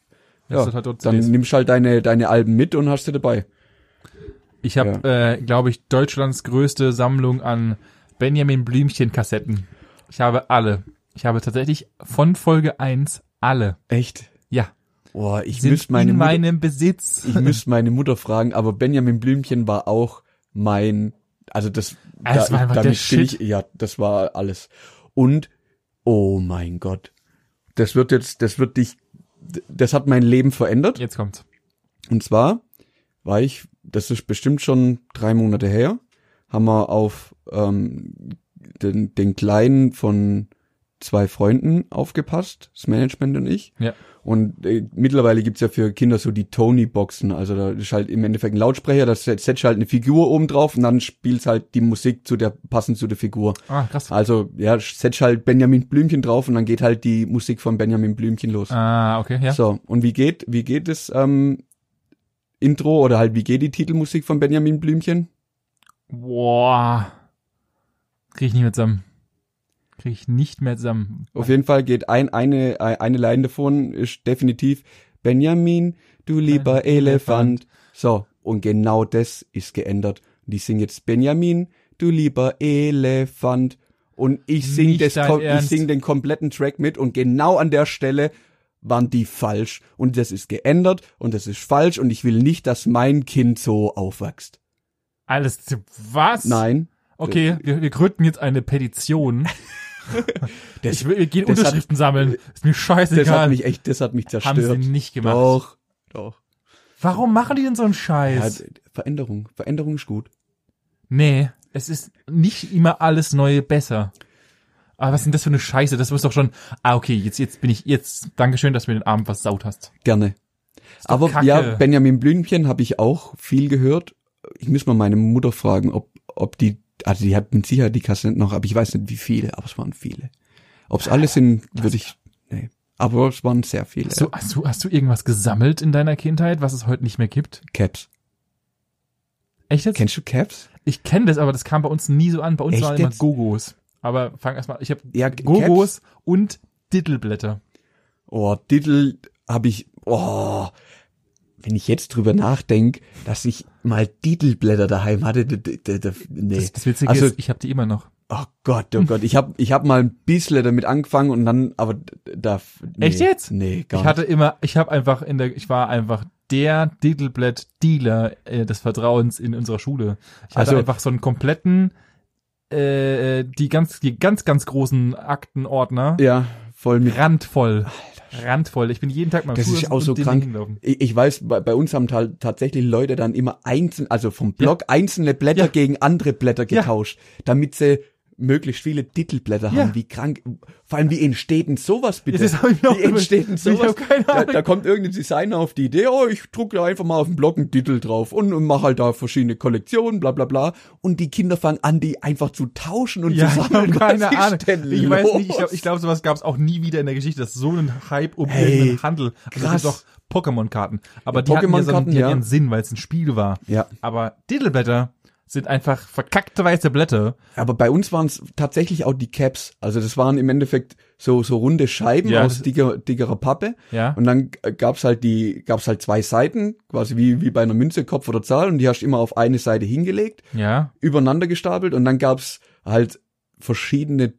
ja, halt dann CDs. nimmst halt deine, deine Alben mit und hast sie dabei. Ich habe, äh, glaube ich, Deutschlands größte Sammlung an Benjamin Blümchen Kassetten. Ich habe alle. Ich habe tatsächlich von Folge 1 alle. Echt? Ja. Boah, ich Sind müsste meine in Mutter, meinem Besitz. ich müsste meine Mutter fragen, aber Benjamin Blümchen war auch mein, also das, Ah, das war einfach der Shit. ich, ja, das war alles. Und, oh mein Gott, das wird jetzt, das wird dich, das hat mein Leben verändert. Jetzt kommt's. Und zwar war ich, das ist bestimmt schon drei Monate her, haben wir auf ähm, den, den Kleinen von zwei Freunden aufgepasst, das Management und ich. Ja. Und äh, mittlerweile gibt's ja für Kinder so die Tony-Boxen. Also da ist halt im Endeffekt ein Lautsprecher, da set- setzt halt eine Figur oben drauf und dann spielt's halt die Musik zu der, passend zu der Figur. Ah, krass. Also ja, setzt halt Benjamin Blümchen drauf und dann geht halt die Musik von Benjamin Blümchen los. Ah, okay, ja. So, und wie geht, wie geht das ähm, Intro oder halt wie geht die Titelmusik von Benjamin Blümchen? Boah. Krieg ich nicht mehr zusammen. Krieg ich nicht mehr zusammen. Auf jeden Fall geht ein, eine, eine Line davon ist definitiv Benjamin, du lieber Ein Elefant. So, und genau das ist geändert. Die singen jetzt Benjamin, du lieber Elefant. Und ich sing, Nicht das, ich sing den kompletten Track mit und genau an der Stelle waren die falsch. Und das ist geändert und das ist falsch und ich will nicht, dass mein Kind so aufwächst. Alles, was? Nein. Okay, wir, wir gründen jetzt eine Petition. Das, Ich will, gehen das hat- Unterschriften sammeln. Ist mir das scheißegal. hat mich echt, das hat mich Haben zerstört. sie nicht gemacht. Doch, doch. Warum machen die denn so einen Ja, Scheiß? d- Veränderung. Veränderung ist gut. Nee, es ist nicht immer alles Neue besser. Aber was ist denn das für eine Scheiße? Das muss doch schon. Ah, okay, jetzt, jetzt bin ich, jetzt, Dankeschön, dass du mir den Abend versaut hast. Gerne. Aber Kacke. ja, Benjamin Blümchen habe ich auch viel gehört. Ich muss mal meine Mutter fragen, ob, ob die, also die hat mit Sicherheit die Kassetten noch, aber ich weiß nicht wie viele, aber es waren viele. Ob es alle sind, würde ich, nee. Aber es waren sehr viele. Hast du, hast du, hast du irgendwas gesammelt in deiner Kindheit, was es heute nicht mehr gibt? Caps. Echt jetzt? Kennst du Caps? Ich kenne das, aber das kam bei uns nie so an. Bei uns Echt waren immer jetzt? Gogos. Aber fang erst mal, ich habe Ja, Gogos und Dittelblätter. Oh, Diddle habe ich, oh, wenn ich jetzt drüber nachdenk, dass ich mal Diddleblätter daheim hatte, nee. Das, das Witzige also, ist, ich habe die immer noch. oh Gott, oh Gott, ich habe ich hab mal ein bisschen damit angefangen und dann, aber da, nee, Echt jetzt? Nee, gar Ich hatte immer, ich habe einfach in der, ich war einfach der Dittelblatt-Dealer äh, des Vertrauens in unserer Schule. Ich hatte Also- einfach so einen kompletten, äh, die ganz, die ganz, ganz großen Aktenordner, nicht. Ja, voll mit. randvoll. Randvoll. Ich bin jeden Tag mal Das ist auch so krank. Ich, ich weiß, bei, bei uns haben ta- tatsächlich Leute dann immer einzeln, also vom Block einzelne Blätter Ja. gegen andere Blätter Ja. getauscht, damit sie möglichst viele Titelblätter Ja. haben. Wie krank, vor allem wie entsteht denn sowas bitte? das hab ich mir wie entsteht denn sowas? keine Da, Ahnung. da kommt irgendein Designer auf die Idee, oh, ich drucke da einfach mal auf den Block einen Titel drauf und, und mache halt da verschiedene Kollektionen, bla bla bla. Und die Kinder fangen an, die einfach zu tauschen und Ja, zu sammeln. keine Ahnung. Ich weiß los? nicht, ich glaube, ich glaub, sowas gab es auch nie wieder in der Geschichte, dass so ein Hype um Hey, irgendeinen Handel. Also krass. doch Pokémon-Karten. Aber Ja, die hatten ja so einen, ja. Sinn, weil es ein Spiel war. Ja. Aber Dittelblätter sind einfach verkackte weiße Blätter. Aber bei uns waren es tatsächlich auch die Caps. Also das waren im Endeffekt so so runde Scheiben Ja, aus dicker, dickerer Pappe. Ja. Und dann gab's halt die gab's halt zwei Seiten, quasi wie wie bei einer Münze Kopf oder Zahl und die hast du immer auf eine Seite hingelegt, Ja. übereinander gestapelt und dann gab's halt verschiedene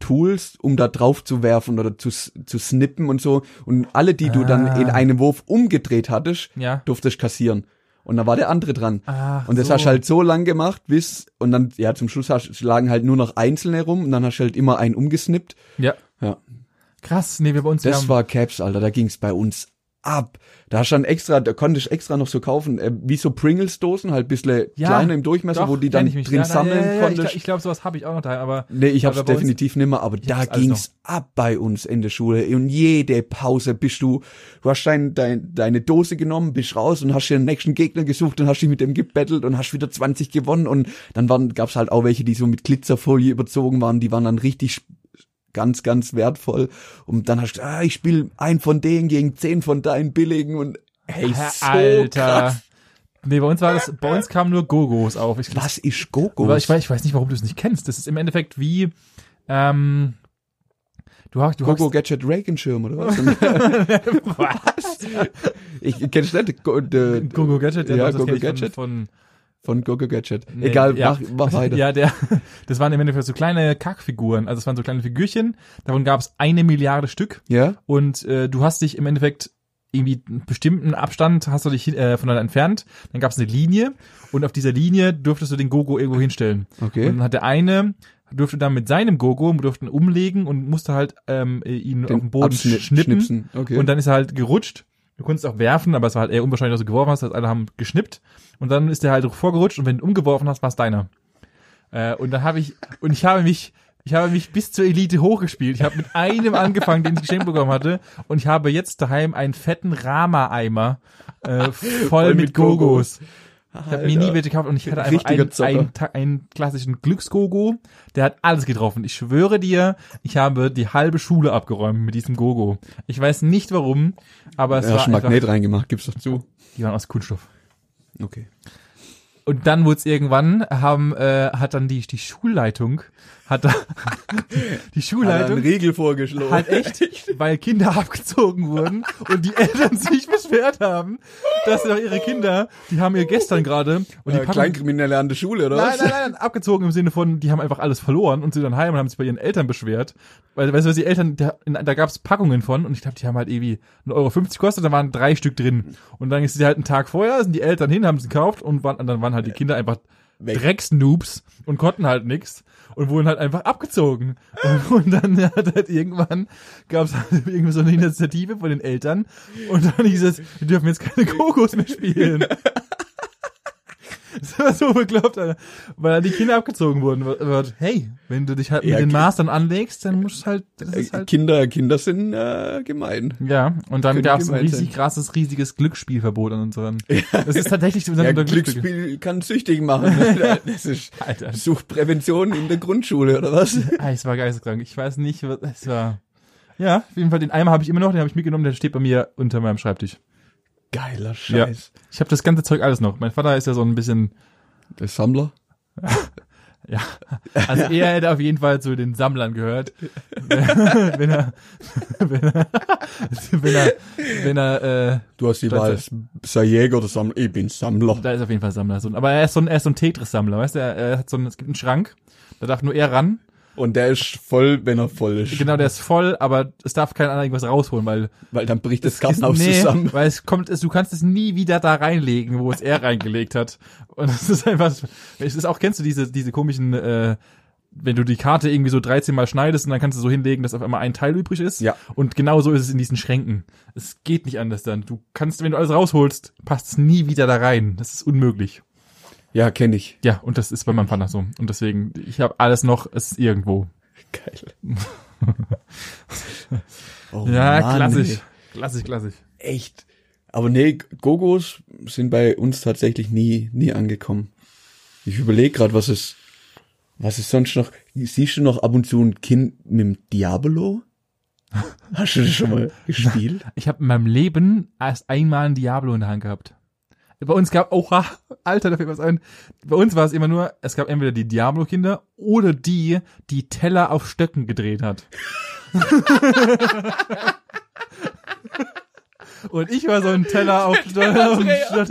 Tools, um da drauf zu werfen oder zu zu snippen und so und alle die du dann Ah. in einem Wurf umgedreht hattest, Ja. durftest kassieren. Und da war der andere dran. Ach, Und das so. hast du halt so lang gemacht, bis, und dann, ja, zum Schluss hast, lagen halt nur noch einzelne rum und dann hast du halt immer einen umgesnippt. Ja. Ja. Krass. Nee, wir bei uns wir Das haben, war Caps, Alter, da ging's bei uns ab. Da hast du dann extra, da konntest du extra noch so kaufen, äh, wie so Pringles-Dosen, halt bisschen Ja, kleiner im Durchmesser, doch, wo die dann ich drin Ja, sammeln ja, ja, konntest. Ich, ich glaube, sowas habe ich auch noch da, aber Nee, ich hab's definitiv nimmer, aber da alles ging's ab bei uns in der Schule. Und jede Pause bist du, du hast dein, dein, deine Dose genommen, bist raus und hast dir den nächsten Gegner gesucht und hast dich mit dem gebettelt und hast wieder 20 gewonnen. Und dann waren, gab's halt auch welche, die so mit Glitzerfolie überzogen waren, die waren dann richtig ganz, ganz wertvoll. Und dann hast du, ah, ich spiele ein von denen gegen zehn von deinen billigen und hey, so Alter. krass. Nee, bei uns war das, bei uns kamen nur Gogos auf. Ich, Was ist Gogo? Aber ich weiß, ich weiß nicht, warum du es nicht kennst. Das ist im Endeffekt wie, ähm, du hast, du Gogo hast, Gadget Regenschirm oder was? was? ich kenn's nicht. De, Gogo Gadget, Ja, das Gogo Gadget. Von, Von Gogo Gadget. Nee, Egal, ja. mach, mach weiter. Ja, der, das waren im Endeffekt so kleine Kackfiguren. Also es waren so kleine Figürchen. Davon gab es eine Milliarde Stück. Ja? Und äh, du hast dich im Endeffekt irgendwie einen bestimmten Abstand hast du dich äh, voneinander entfernt. Dann gab es eine Linie und auf dieser Linie durftest du den Gogo irgendwo hinstellen. Okay. Und dann hat der eine durfte dann mit seinem Gogo durften umlegen und musste halt ähm, ihn auf dem Boden Abschni- schnippen. Okay. Und dann ist er halt gerutscht. Du konntest auch werfen, aber es war halt eher unwahrscheinlich, dass du geworfen hast. Das heißt, alle haben geschnippt. Und dann ist der halt vorgerutscht und wenn du umgeworfen hast, war es deiner. Äh, und dann habe ich, und ich habe mich, ich habe mich bis zur Elite hochgespielt. Ich habe mit einem angefangen, den ich geschenkt bekommen hatte. Und ich habe jetzt daheim einen fetten Rama-Eimer äh, voll, mit, mit Gogos. Gogos. Ich habe mir nie welche gekauft und ich hatte einfach einen, einen, einen klassischen Glücksgogo, der hat alles getroffen. Ich schwöre dir, ich habe die halbe Schule abgeräumt mit diesem Gogo. Ich weiß nicht warum, aber es ja, war einfach, Magnet reingemacht, gib's doch zu. die waren aus Kunststoff. Okay. Und dann wurde es irgendwann, haben, äh, hat dann die, die Schulleitung, hat da, die Schulleitung Riegel vorgeschlagen. hat echt, weil Kinder abgezogen wurden und die Eltern sich beschwert haben, dass doch ihre Kinder, die haben ihr gestern gerade und die äh, Packung, Kleinkriminelle an der Schule, oder Nein, was? nein, nein, abgezogen im Sinne von, die haben einfach alles verloren und sind dann heim und haben sich bei ihren Eltern beschwert. Weil, weißt du, was die Eltern, da, da gab's Packungen von und ich glaube, die haben halt irgendwie 1,50 Euro gekostet, da waren drei Stück drin. Und dann ist sie halt einen Tag vorher, sind die Eltern hin, haben sie gekauft und, waren, und dann waren halt die Kinder einfach Weg. Drecksnoobs und konnten halt nix und wurden halt einfach abgezogen. Und, und dann hat halt irgendwann gab es halt irgendwie so eine Initiative von den Eltern und dann hieß es, wir dürfen jetzt keine Kokos mehr spielen. Das war so bekloppt, Alter. Weil dann die Kinder abgezogen wurden. Wird, hey, wenn du dich halt mit Ja, den Mastern anlegst, dann musst du halt, Äh, halt Kinder, Kinder sind äh, gemein. ja, und dann gab es ein riesig sein. krasses, riesiges Glücksspielverbot an unseren. Das ist tatsächlich unser Ja, unser Glücksspiel kann süchtig machen. ne? Das ist Alter. Suchtprävention in der Grundschule, oder was? Ah, es war geisteskrank. Ich weiß nicht, was es war. Ja, auf jeden Fall den Eimer habe ich immer noch, den habe ich mitgenommen, der steht bei mir unter meinem Schreibtisch. Geiler Scheiß. Ich habe das ganze Zeug alles noch. Mein Vater ist ja so ein bisschen, Der Sammler? ja, also er hätte auf jeden Fall zu den Sammlern gehört, wenn er, wenn er, wenn er, wenn er, äh, Du hast die Das- Wahl, sei Jäger oder Sammler. Ich bin Sammler. da ist auf jeden Fall Sammler. So, aber er ist so ein, er ist so ein Tetris-Sammler, weißt du? Er, er hat so ein, es gibt einen Schrank, da darf nur er ran. Und der ist voll, wenn er voll ist. Genau, der ist voll, aber es darf kein anderer irgendwas rausholen, weil Weil dann bricht das Kartenhaus nee, zusammen. Weil es kommt, es, du kannst es nie wieder da reinlegen, wo es er reingelegt hat. Und es ist einfach, es ist auch, kennst du diese, diese komischen, äh, wenn du die Karte irgendwie so 13 Mal schneidest und dann kannst du so hinlegen, dass auf einmal ein Teil übrig ist. Ja. Und genau so ist es in diesen Schränken. Es geht nicht anders dann. Du kannst, wenn du alles rausholst, passt es nie wieder da rein. Das ist unmöglich. Ja, kenne ich. Ja, und das ist bei meinem Vater so. Und deswegen, ich habe alles noch, es ist irgendwo. Geil. Oh Ja, Mann, klassisch. ey. Klassisch, klassisch. Echt. Aber nee, Gogos sind bei uns tatsächlich nie, nie angekommen. Ich überlege gerade, was es, was es sonst noch. Siehst du noch ab und zu ein Kind mit dem Diabolo? Hast du das schon mal gespielt? Ich habe in meinem Leben erst einmal ein Diablo in der Hand gehabt. Bei uns gab, oha, Alter, da fällt was ein. Bei uns war es immer nur, es gab entweder die Diablo-Kinder oder die, die Teller auf Stöcken gedreht hat. Und ich war so ein Teller auf der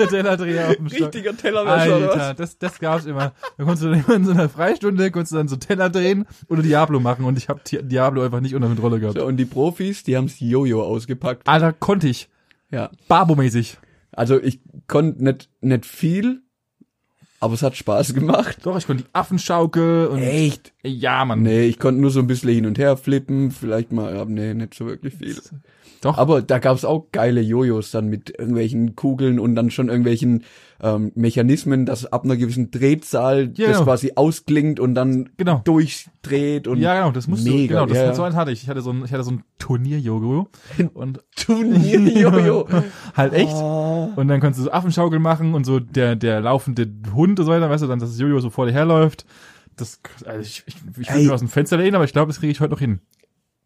Tellerdreher auf dem Stock. Richtiger Tellerwäscher oder Alter, was? das, das gab's immer. Da konntest du dann immer in so einer Freistunde, konntest du dann so Teller drehen oder Diablo machen und ich habe Diablo einfach nicht unter Kontrolle gehabt. So, und die Profis, die haben's Jojo ausgepackt. Alter, konnte ich. Ja. Barbo-mäßig. Also ich konnte nicht, nicht viel, aber es hat Spaß gemacht. Doch, ich konnte die Affenschaukel und Echt? ja, Mann. Nee, ich konnte nur so ein bisschen hin und her flippen, vielleicht mal, aber nee, nicht so wirklich viel. Doch. Aber da gab's auch geile Jojos dann mit irgendwelchen Kugeln und dann schon irgendwelchen ähm, Mechanismen, dass ab einer gewissen Drehzahl Ja, das genau. quasi ausklingt und dann Genau. durchdreht und Ja, genau, das musst du, mega, genau, das ja, so einen hatte ich. Ich hatte so ein, ich hatte so ein Turnier-Jojo und Turnier-Jojo. halt echt. Ah. Und dann konntest du so Affenschaukel machen und so der, der laufende Hund und so weiter, weißt du, dann, dass das Jojo so vor dir herläuft. Das, also ich, ich, ich mir aus dem Fenster lehnen, aber ich glaube, das kriege ich heute noch hin.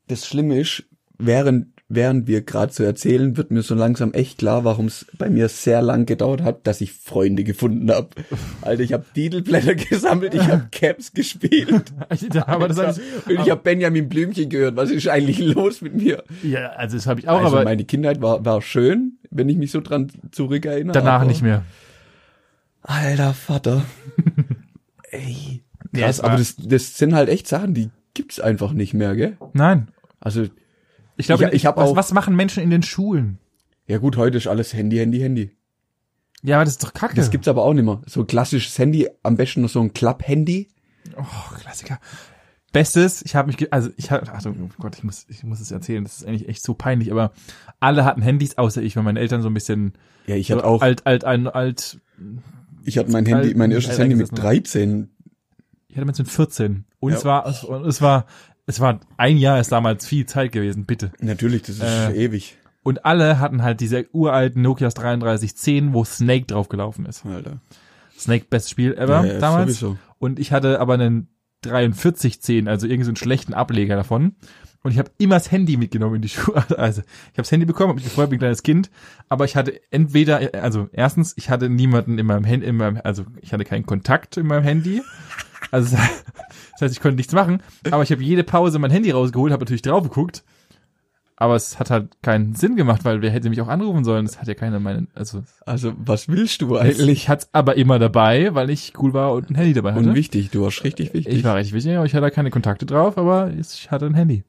Das Schlimme ist, während, während wir gerade so erzählen, wird mir so langsam echt klar, warum es bei mir sehr lang gedauert hat, dass ich Freunde gefunden habe. Alter, ich habe Didelblätter gesammelt, ich habe Caps gespielt. aber das Alter, hab und ich habe Benjamin Blümchen gehört. Was ist eigentlich los mit mir? ja, also das habe ich auch, also aber meine Kindheit war, war schön, wenn ich mich so dran zurückerinnere. danach nicht mehr. Alter Vater. Ey. Ja, Krass, war- aber das, das sind halt echt Sachen, die gibt's einfach nicht mehr, gell? Nein. Also, Ich glaube, Ich- ich hab was, auch- was machen Menschen in den Schulen? ja gut, heute ist alles Handy, Handy, Handy. Ja, aber das ist doch kacke. Das gibt's aber auch nicht mehr. So ein klassisches Handy, am besten noch so ein Klapp-Handy. Oh, Klassiker. Bestes, ich habe mich, also ich habe, also oh Gott, ich muss, ich muss es erzählen, das ist eigentlich echt so peinlich, aber alle hatten Handys, außer ich, weil meine Eltern so ein bisschen Ja, ich so hatte auch, alt, alt, alt, alt, ich hatte mein alt- Handy, mein erstes Handy mit eingesessen. 13. ich hatte mit 14 und Ja. es war, es, und es war, es war ein Jahr ist damals viel Zeit gewesen, bitte. Natürlich, das ist Äh, ewig. Und alle hatten halt diese uralten Nokias 3310, wo Snake draufgelaufen ist. Alter. Snake, bestes Spiel ever Ja, ja, damals. sowieso. Und ich hatte aber einen 4310, also irgendeinen so einen schlechten Ableger davon. Und ich habe immer das Handy mitgenommen in die Schule. Also ich habe das Handy bekommen, habe mich gefreut, bin ein kleines Kind. Aber ich hatte entweder, also erstens, ich hatte niemanden in meinem Handy, in meinem, also ich hatte keinen Kontakt in meinem Handy. Also das heißt, ich konnte nichts machen. Aber ich habe jede Pause mein Handy rausgeholt, habe natürlich drauf geguckt. Aber es hat halt keinen Sinn gemacht, weil wer hätte mich auch anrufen sollen? Das hat ja keiner meinen, also Also, was willst du ich eigentlich? hatte es aber immer dabei, weil ich cool war und ein Handy dabei hatte. Und wichtig, du warst richtig wichtig. Ich war richtig wichtig, aber ich hatte keine Kontakte drauf, aber ich hatte ein Handy.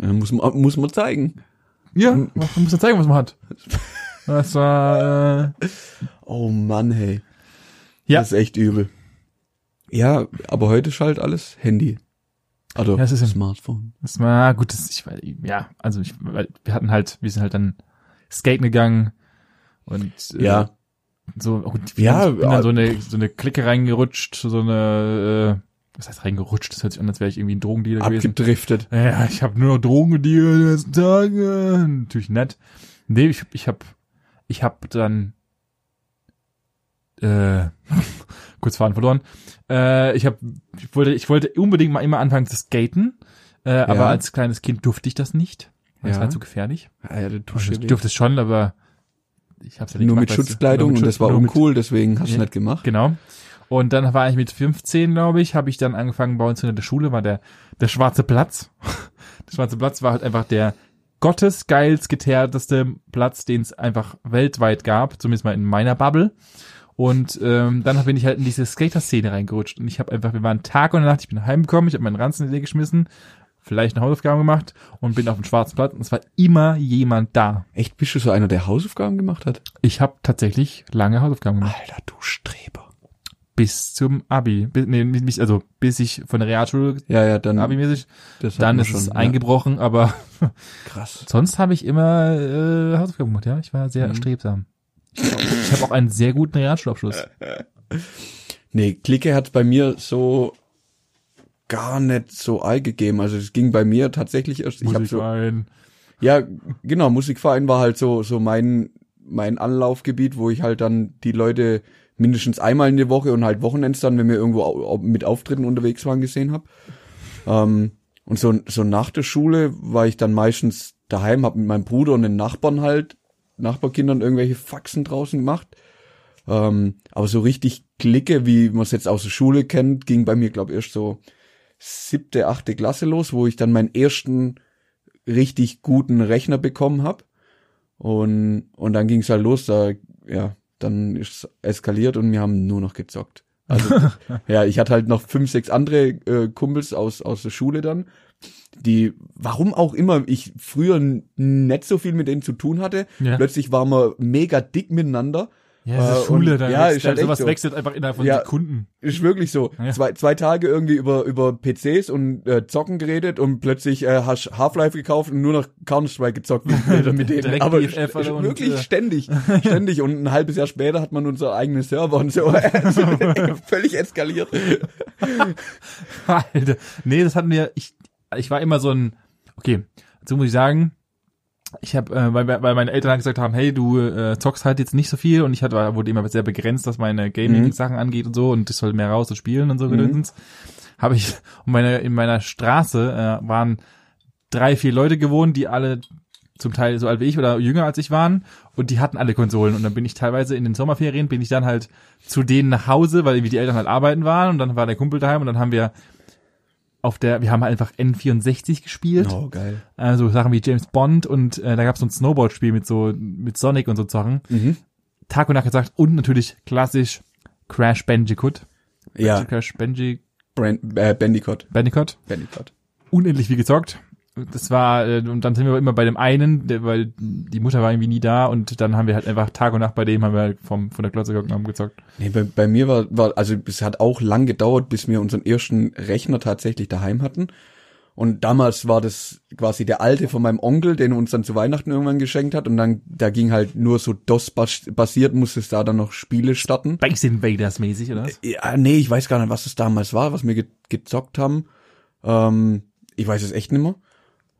Ja, muss, man, muss man zeigen. Ja, man muss ja zeigen, was man hat. Das war, äh, Oh Mann, hey. Ja. Das ist echt übel. Ja, aber heute ist halt alles Handy. Also Ja, das ist im- Smartphone. Das war gut, das, ich, weiß- ja, also ich, weil wir hatten halt, wir sind halt dann skaten gegangen und äh, Ja, so, und Ja, ich bin dann äh, so eine, so eine Clique reingerutscht, so eine, äh, was heißt reingerutscht? Das hört sich an, als wäre ich irgendwie ein Drogendealer gewesen. abgedriftet. Ja, ich habe nur noch Drogen gedealt den letzten Tag. äh, Natürlich nett. Nee, ich, ich hab, ich hab dann, äh, kurz Faden verloren. Äh, ich hab, ich wollte, ich wollte unbedingt mal immer anfangen zu skaten, äh, aber als kleines Kind durfte ich das nicht. Das Ja. war zu gefährlich. Ah, ja, tut Also schon ich durfte es schon, aber ich hab's ja nicht nur gemacht, mit Schutzkleidung und das war uncool, deswegen hast du Ja. nicht gemacht. Genau. Und dann war ich mit 15, glaube ich, habe ich dann angefangen bei uns in der Schule, war der, der Schwarze Platz. Der Schwarze Platz war halt einfach der gottesgeilst geteerteste Platz, den es einfach weltweit gab, zumindest mal in meiner Bubble. Und ähm, dann bin ich halt in diese Skater-Szene reingerutscht. Und ich habe einfach, wir waren Tag und Nacht, ich bin heimgekommen, ich habe meinen Ranzen in die geschmissen, vielleicht eine Hausaufgabe gemacht und bin auf dem Schwarzen Platz und es war immer jemand da. Echt, bist du so einer, der Hausaufgaben gemacht hat? Ich habe tatsächlich lange Hausaufgaben gemacht. Alter, du Streber. bis zum Abi. Bis, nee, nicht, also bis ich von der Realschule Ja, ja, dann, Abi-mäßig, dann ist es schon, eingebrochen, aber krass. sonst habe ich immer äh, Hausaufgaben gemacht, ja. Ich war sehr Mhm. erstrebsam. Ich habe auch, einen sehr guten Realschulabschluss. Nee, Clique hat bei mir so gar nicht so eingegeben. Also es ging bei mir tatsächlich erst, ich habe so, Musikverein. ja, genau, Musikverein war halt so, so mein, mein Anlaufgebiet, wo ich halt dann die Leute mindestens einmal in der Woche und halt Wochenends dann, wenn wir irgendwo mit Auftritten unterwegs waren, gesehen habe. Ähm, und so, so nach der Schule war ich dann meistens daheim, hab mit meinem Bruder und den Nachbarn halt, Nachbarkindern irgendwelche Faxen draußen gemacht. Ähm, aber so richtig Clique, wie man es jetzt aus der Schule kennt, ging bei mir, glaube ich, erst so siebte, achte Klasse los, wo ich dann meinen ersten richtig guten Rechner bekommen habe. Und, und dann ging es halt los, da, ja, dann ist es eskaliert und wir haben nur noch gezockt. Also, ja, ich hatte halt noch fünf, sechs andere äh, Kumpels aus, aus der Schule dann, die, warum auch immer, ich früher nicht so viel mit denen zu tun hatte. Ja. Plötzlich waren wir mega dick miteinander. Ja, das ist Äh, Schule, und- da ja, wächst, ist halt sowas so. wechselt einfach innerhalb von Ja. Sekunden. Ist wirklich so. Ja. Zwei, zwei Tage irgendwie über, über PCs und äh, Zocken geredet und plötzlich äh, hast Half-Life gekauft und nur noch Counter-Strike gezockt mit, mit denen. Aber oder und, wirklich äh, ständig. Ständig. Und ein halbes Jahr später hat man unsere eigenen Server und so. Also, Völlig eskaliert. Alter. Nee, das hatten wir, ich, ich war immer so ein, okay, dazu muss ich sagen, ich habe, äh, weil, weil meine Eltern halt gesagt haben, hey, du äh, zockst halt jetzt nicht so viel und ich hatte, wurde immer sehr begrenzt, was meine Gaming-Sachen angeht und so und ich soll mehr raus und spielen und so Mhm. Habe ich, und meine, in meiner Straße äh, waren drei, vier Leute gewohnt, die alle zum Teil so alt wie ich oder jünger als ich waren und die hatten alle Konsolen und dann bin ich teilweise in den Sommerferien bin ich dann halt zu denen nach Hause, weil irgendwie die Eltern halt arbeiten waren und dann war der Kumpel daheim und dann haben wir auf der, wir haben halt einfach N64 gespielt, Oh, geil. also Sachen wie James Bond und äh, da gab es so ein Snowboard-Spiel mit so mit Sonic und so Sachen. Mhm. Tag und Nacht gesagt und natürlich klassisch Crash Bandicoot. Ja, Crash Bandicoot. Brand, äh, Bandicoot. Bandicoot. Bandicoot. unendlich viel gezockt. Das war, äh, und dann sind wir immer bei dem einen, weil die Mutter war irgendwie nie da und dann haben wir halt einfach Tag und Nacht bei dem haben wir halt vom, von der Klotze haben gezockt. Nee, bei, bei mir war, war, also es hat auch lang gedauert, bis wir unseren ersten Rechner tatsächlich daheim hatten. Und damals war das quasi der alte von meinem Onkel, den uns dann zu Weihnachten irgendwann geschenkt hat. Und dann, da ging halt nur so DOS-basiert, musste es da dann noch Spiele starten. Space Invaders mäßig, oder was? Ja, nee, ich weiß gar nicht, was es damals war, was wir ge gezockt haben. Ähm, ich weiß es echt nicht mehr.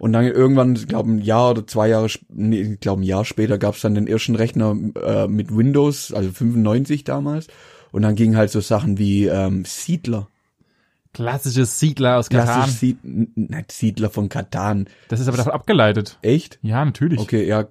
Und dann irgendwann, ich glaube ein Jahr oder zwei Jahre, nee, ich glaube ein Jahr später gab es dann den ersten Rechner äh, mit Windows, also 95 damals. Und dann gingen halt so Sachen wie ähm, Siedler. Klassisches Siedler aus Katan. Klassisch Sied n- nicht Siedler von Katan. Das ist aber davon abgeleitet. Echt? Ja, natürlich. Okay, ja,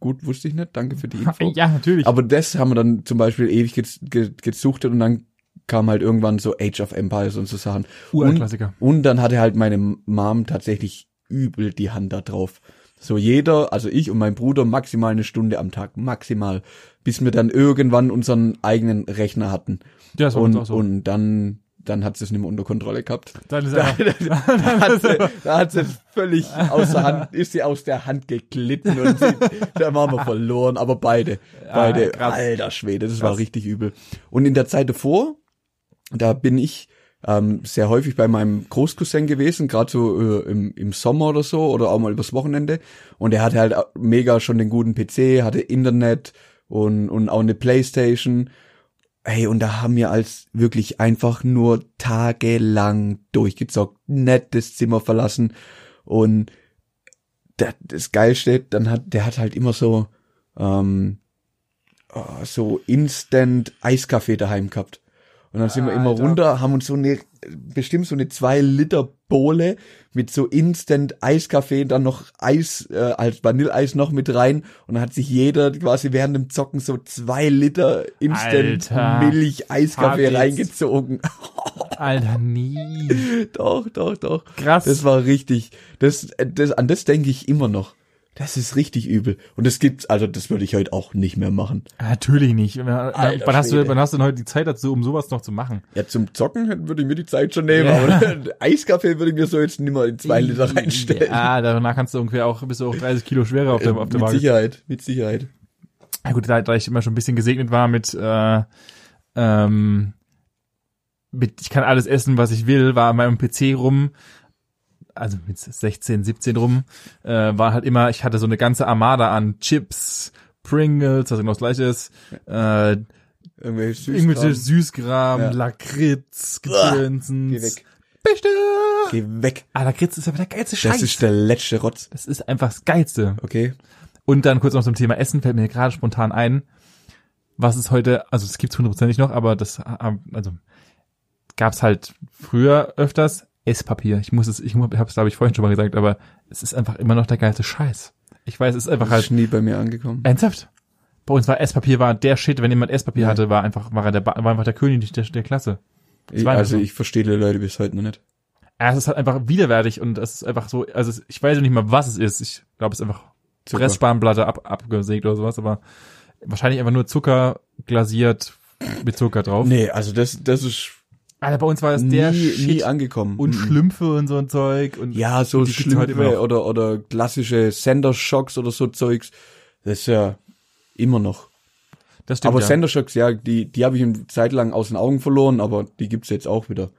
gut, wusste ich nicht. Danke für die Info. Ja, natürlich. Aber das haben wir dann zum Beispiel ewig gez gesuchtet und dann kam halt irgendwann so Age of Empires und so Sachen. Und, Urklassiker. und dann hatte halt meine Mom tatsächlich übel die Hand da drauf. So jeder, also ich und mein Bruder maximal eine Stunde am Tag, maximal, bis wir dann irgendwann unseren eigenen Rechner hatten. Ja, das war Und, auch so. und dann, dann hat sie es nicht mehr unter Kontrolle gehabt. dann ist Da, einfach, da, hat sie, da hat sie völlig außer Hand, ist sie aus der Hand geglitten und sie, da waren wir verloren, aber beide, beide, krass. alter Schwede, das war Krass. richtig übel. Und in der Zeit davor da bin ich ähm, sehr häufig bei meinem Großcousin gewesen, gerade so äh, im, im Sommer oder so oder auch mal übers Wochenende. Und er hatte halt mega schon den guten PC, hatte Internet und, und auch eine Playstation. Hey, und da haben wir als wirklich einfach nur tagelang durchgezockt, nett das Zimmer verlassen. Und das, das Geilste, dann hat, der hat halt immer so, ähm, oh, so Instant Eiskaffee daheim gehabt. Und dann sind wir immer Alter. runter, haben uns so eine, bestimmt so eine zwei Liter Bohle mit so Instant Eiskaffee, dann noch Eis, äh, als Vanilleeis noch mit rein. Und dann hat sich jeder quasi während dem Zocken so zwei Liter Instant Alter. Milch Eiskaffee reingezogen. Alter, nie. doch, doch, doch. Krass. Das war richtig. Das, das, an das denke ich immer noch. Das ist richtig übel. Und das gibt's, also das würde ich heute auch nicht mehr machen. Natürlich nicht. Wann, Alter wann hast du, wann hast du denn heute die Zeit dazu, um sowas noch zu machen? Ja, zum Zocken würde ich mir die Zeit schon nehmen, Ja. aber Eiskaffee würde ich mir so jetzt nicht mehr in zwei Liter reinstellen. Ja, danach kannst du ungefähr auch, bist du auch 30 Kilo schwerer auf der, auf der mit Waage. Sicherheit, mit Sicherheit. Ja gut, da, da ich immer schon ein bisschen gesegnet war mit, äh, ähm, mit, ich kann alles essen, was ich will, war an meinem PC rum, also mit 16, 17 rum, äh, war halt immer, ich hatte so eine ganze Armada an Chips, Pringles, was genau das gleiche ist, äh, Irgendwelche irgendwelche Süßkram. Süßkram, Ja. Lakritz, Uah, Gedönsens. Geh weg. Beste! Geh weg. Ah, Lakritz ist aber der geilste Scheiß. Das ist der letzte Rotz. das ist einfach das Geilste. Okay. Und dann kurz noch zum Thema Essen fällt mir gerade spontan ein, was es heute, also es gibt's hundertprozentig noch, aber das, äh, also gab's halt früher öfters Esspapier. Ich muss es, ich habe es glaube ich vorhin schon mal gesagt, aber es ist einfach immer noch der geilste Scheiß. Ich weiß, es ist einfach Das ist halt nie bei mir angekommen. ernsthaft. Bei uns war Esspapier war der Shit, wenn jemand Esspapier Ja. hatte, war einfach war er der, war einfach der König der, der Klasse. Ich, also so. ich verstehe die Leute bis heute noch nicht. Ja, es ist halt einfach widerwärtig und es ist einfach so, also es, ich weiß nicht mal, was es ist. Ich glaube, es ist einfach Zucker. Pressspanplatte ab, abgesägt oder sowas, aber wahrscheinlich einfach nur Zucker glasiert mit Zucker drauf. Nee, also das, das ist Alter, bei uns war das nie, der nie Shit angekommen. und. Schlümpfe und so ein Zeug und Ja, so und immer Schlümpfe oder, oder klassische Sendershocks oder so Zeugs. Das ist ja immer noch. das stimmt aber ja. Sendershocks, ja, die, die habe ich eine Zeit lang aus den Augen verloren, aber die gibt's jetzt auch wieder.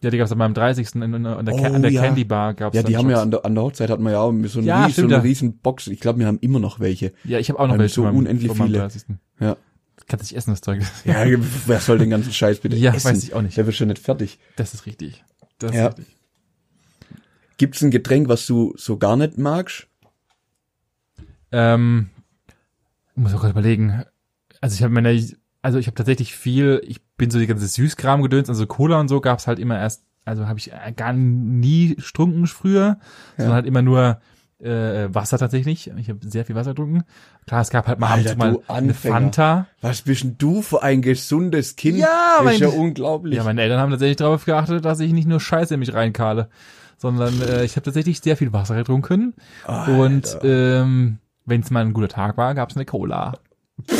ja, die gab's an meinem 30. In, in, an der, Oh, an der ja. Candy Bar gab's Ja, die haben ja an der, an der Hochzeit hatten wir ja auch so, eine Ja, ries, so eine riesen Box. Ich glaube, wir haben immer noch welche. Ja, ich habe auch noch haben welche so unendlich viele. 30. Ja. Kannst nicht essen, das Zeug. Ja, wer soll den ganzen Scheiß bitte Ja, essen? weiß ich auch nicht. Der wird schon nicht fertig. Das ist richtig. Das Ja. ist richtig. Gibt's ein Getränk, was du so gar nicht magst? Ähm, ich muss auch gerade überlegen. Also ich habe meine, also ich habe tatsächlich viel, ich bin so die ganze Süßkram gedöns, also Cola und so gab's halt immer erst, also habe ich gar nie strunken früher, sondern halt immer nur äh, Wasser tatsächlich. Ich habe sehr viel Wasser getrunken. Klar, es gab halt mal, Alter, mal eine. Fanta. Was bist denn du für ein gesundes Kind? Ja, ist mein- ja unglaublich. Ja, meine Eltern haben tatsächlich darauf geachtet, dass ich nicht nur Scheiße in mich reinkahle, sondern äh, ich habe tatsächlich sehr viel Wasser getrunken. Und ähm, wenn es mal ein guter Tag war, gab's eine Cola.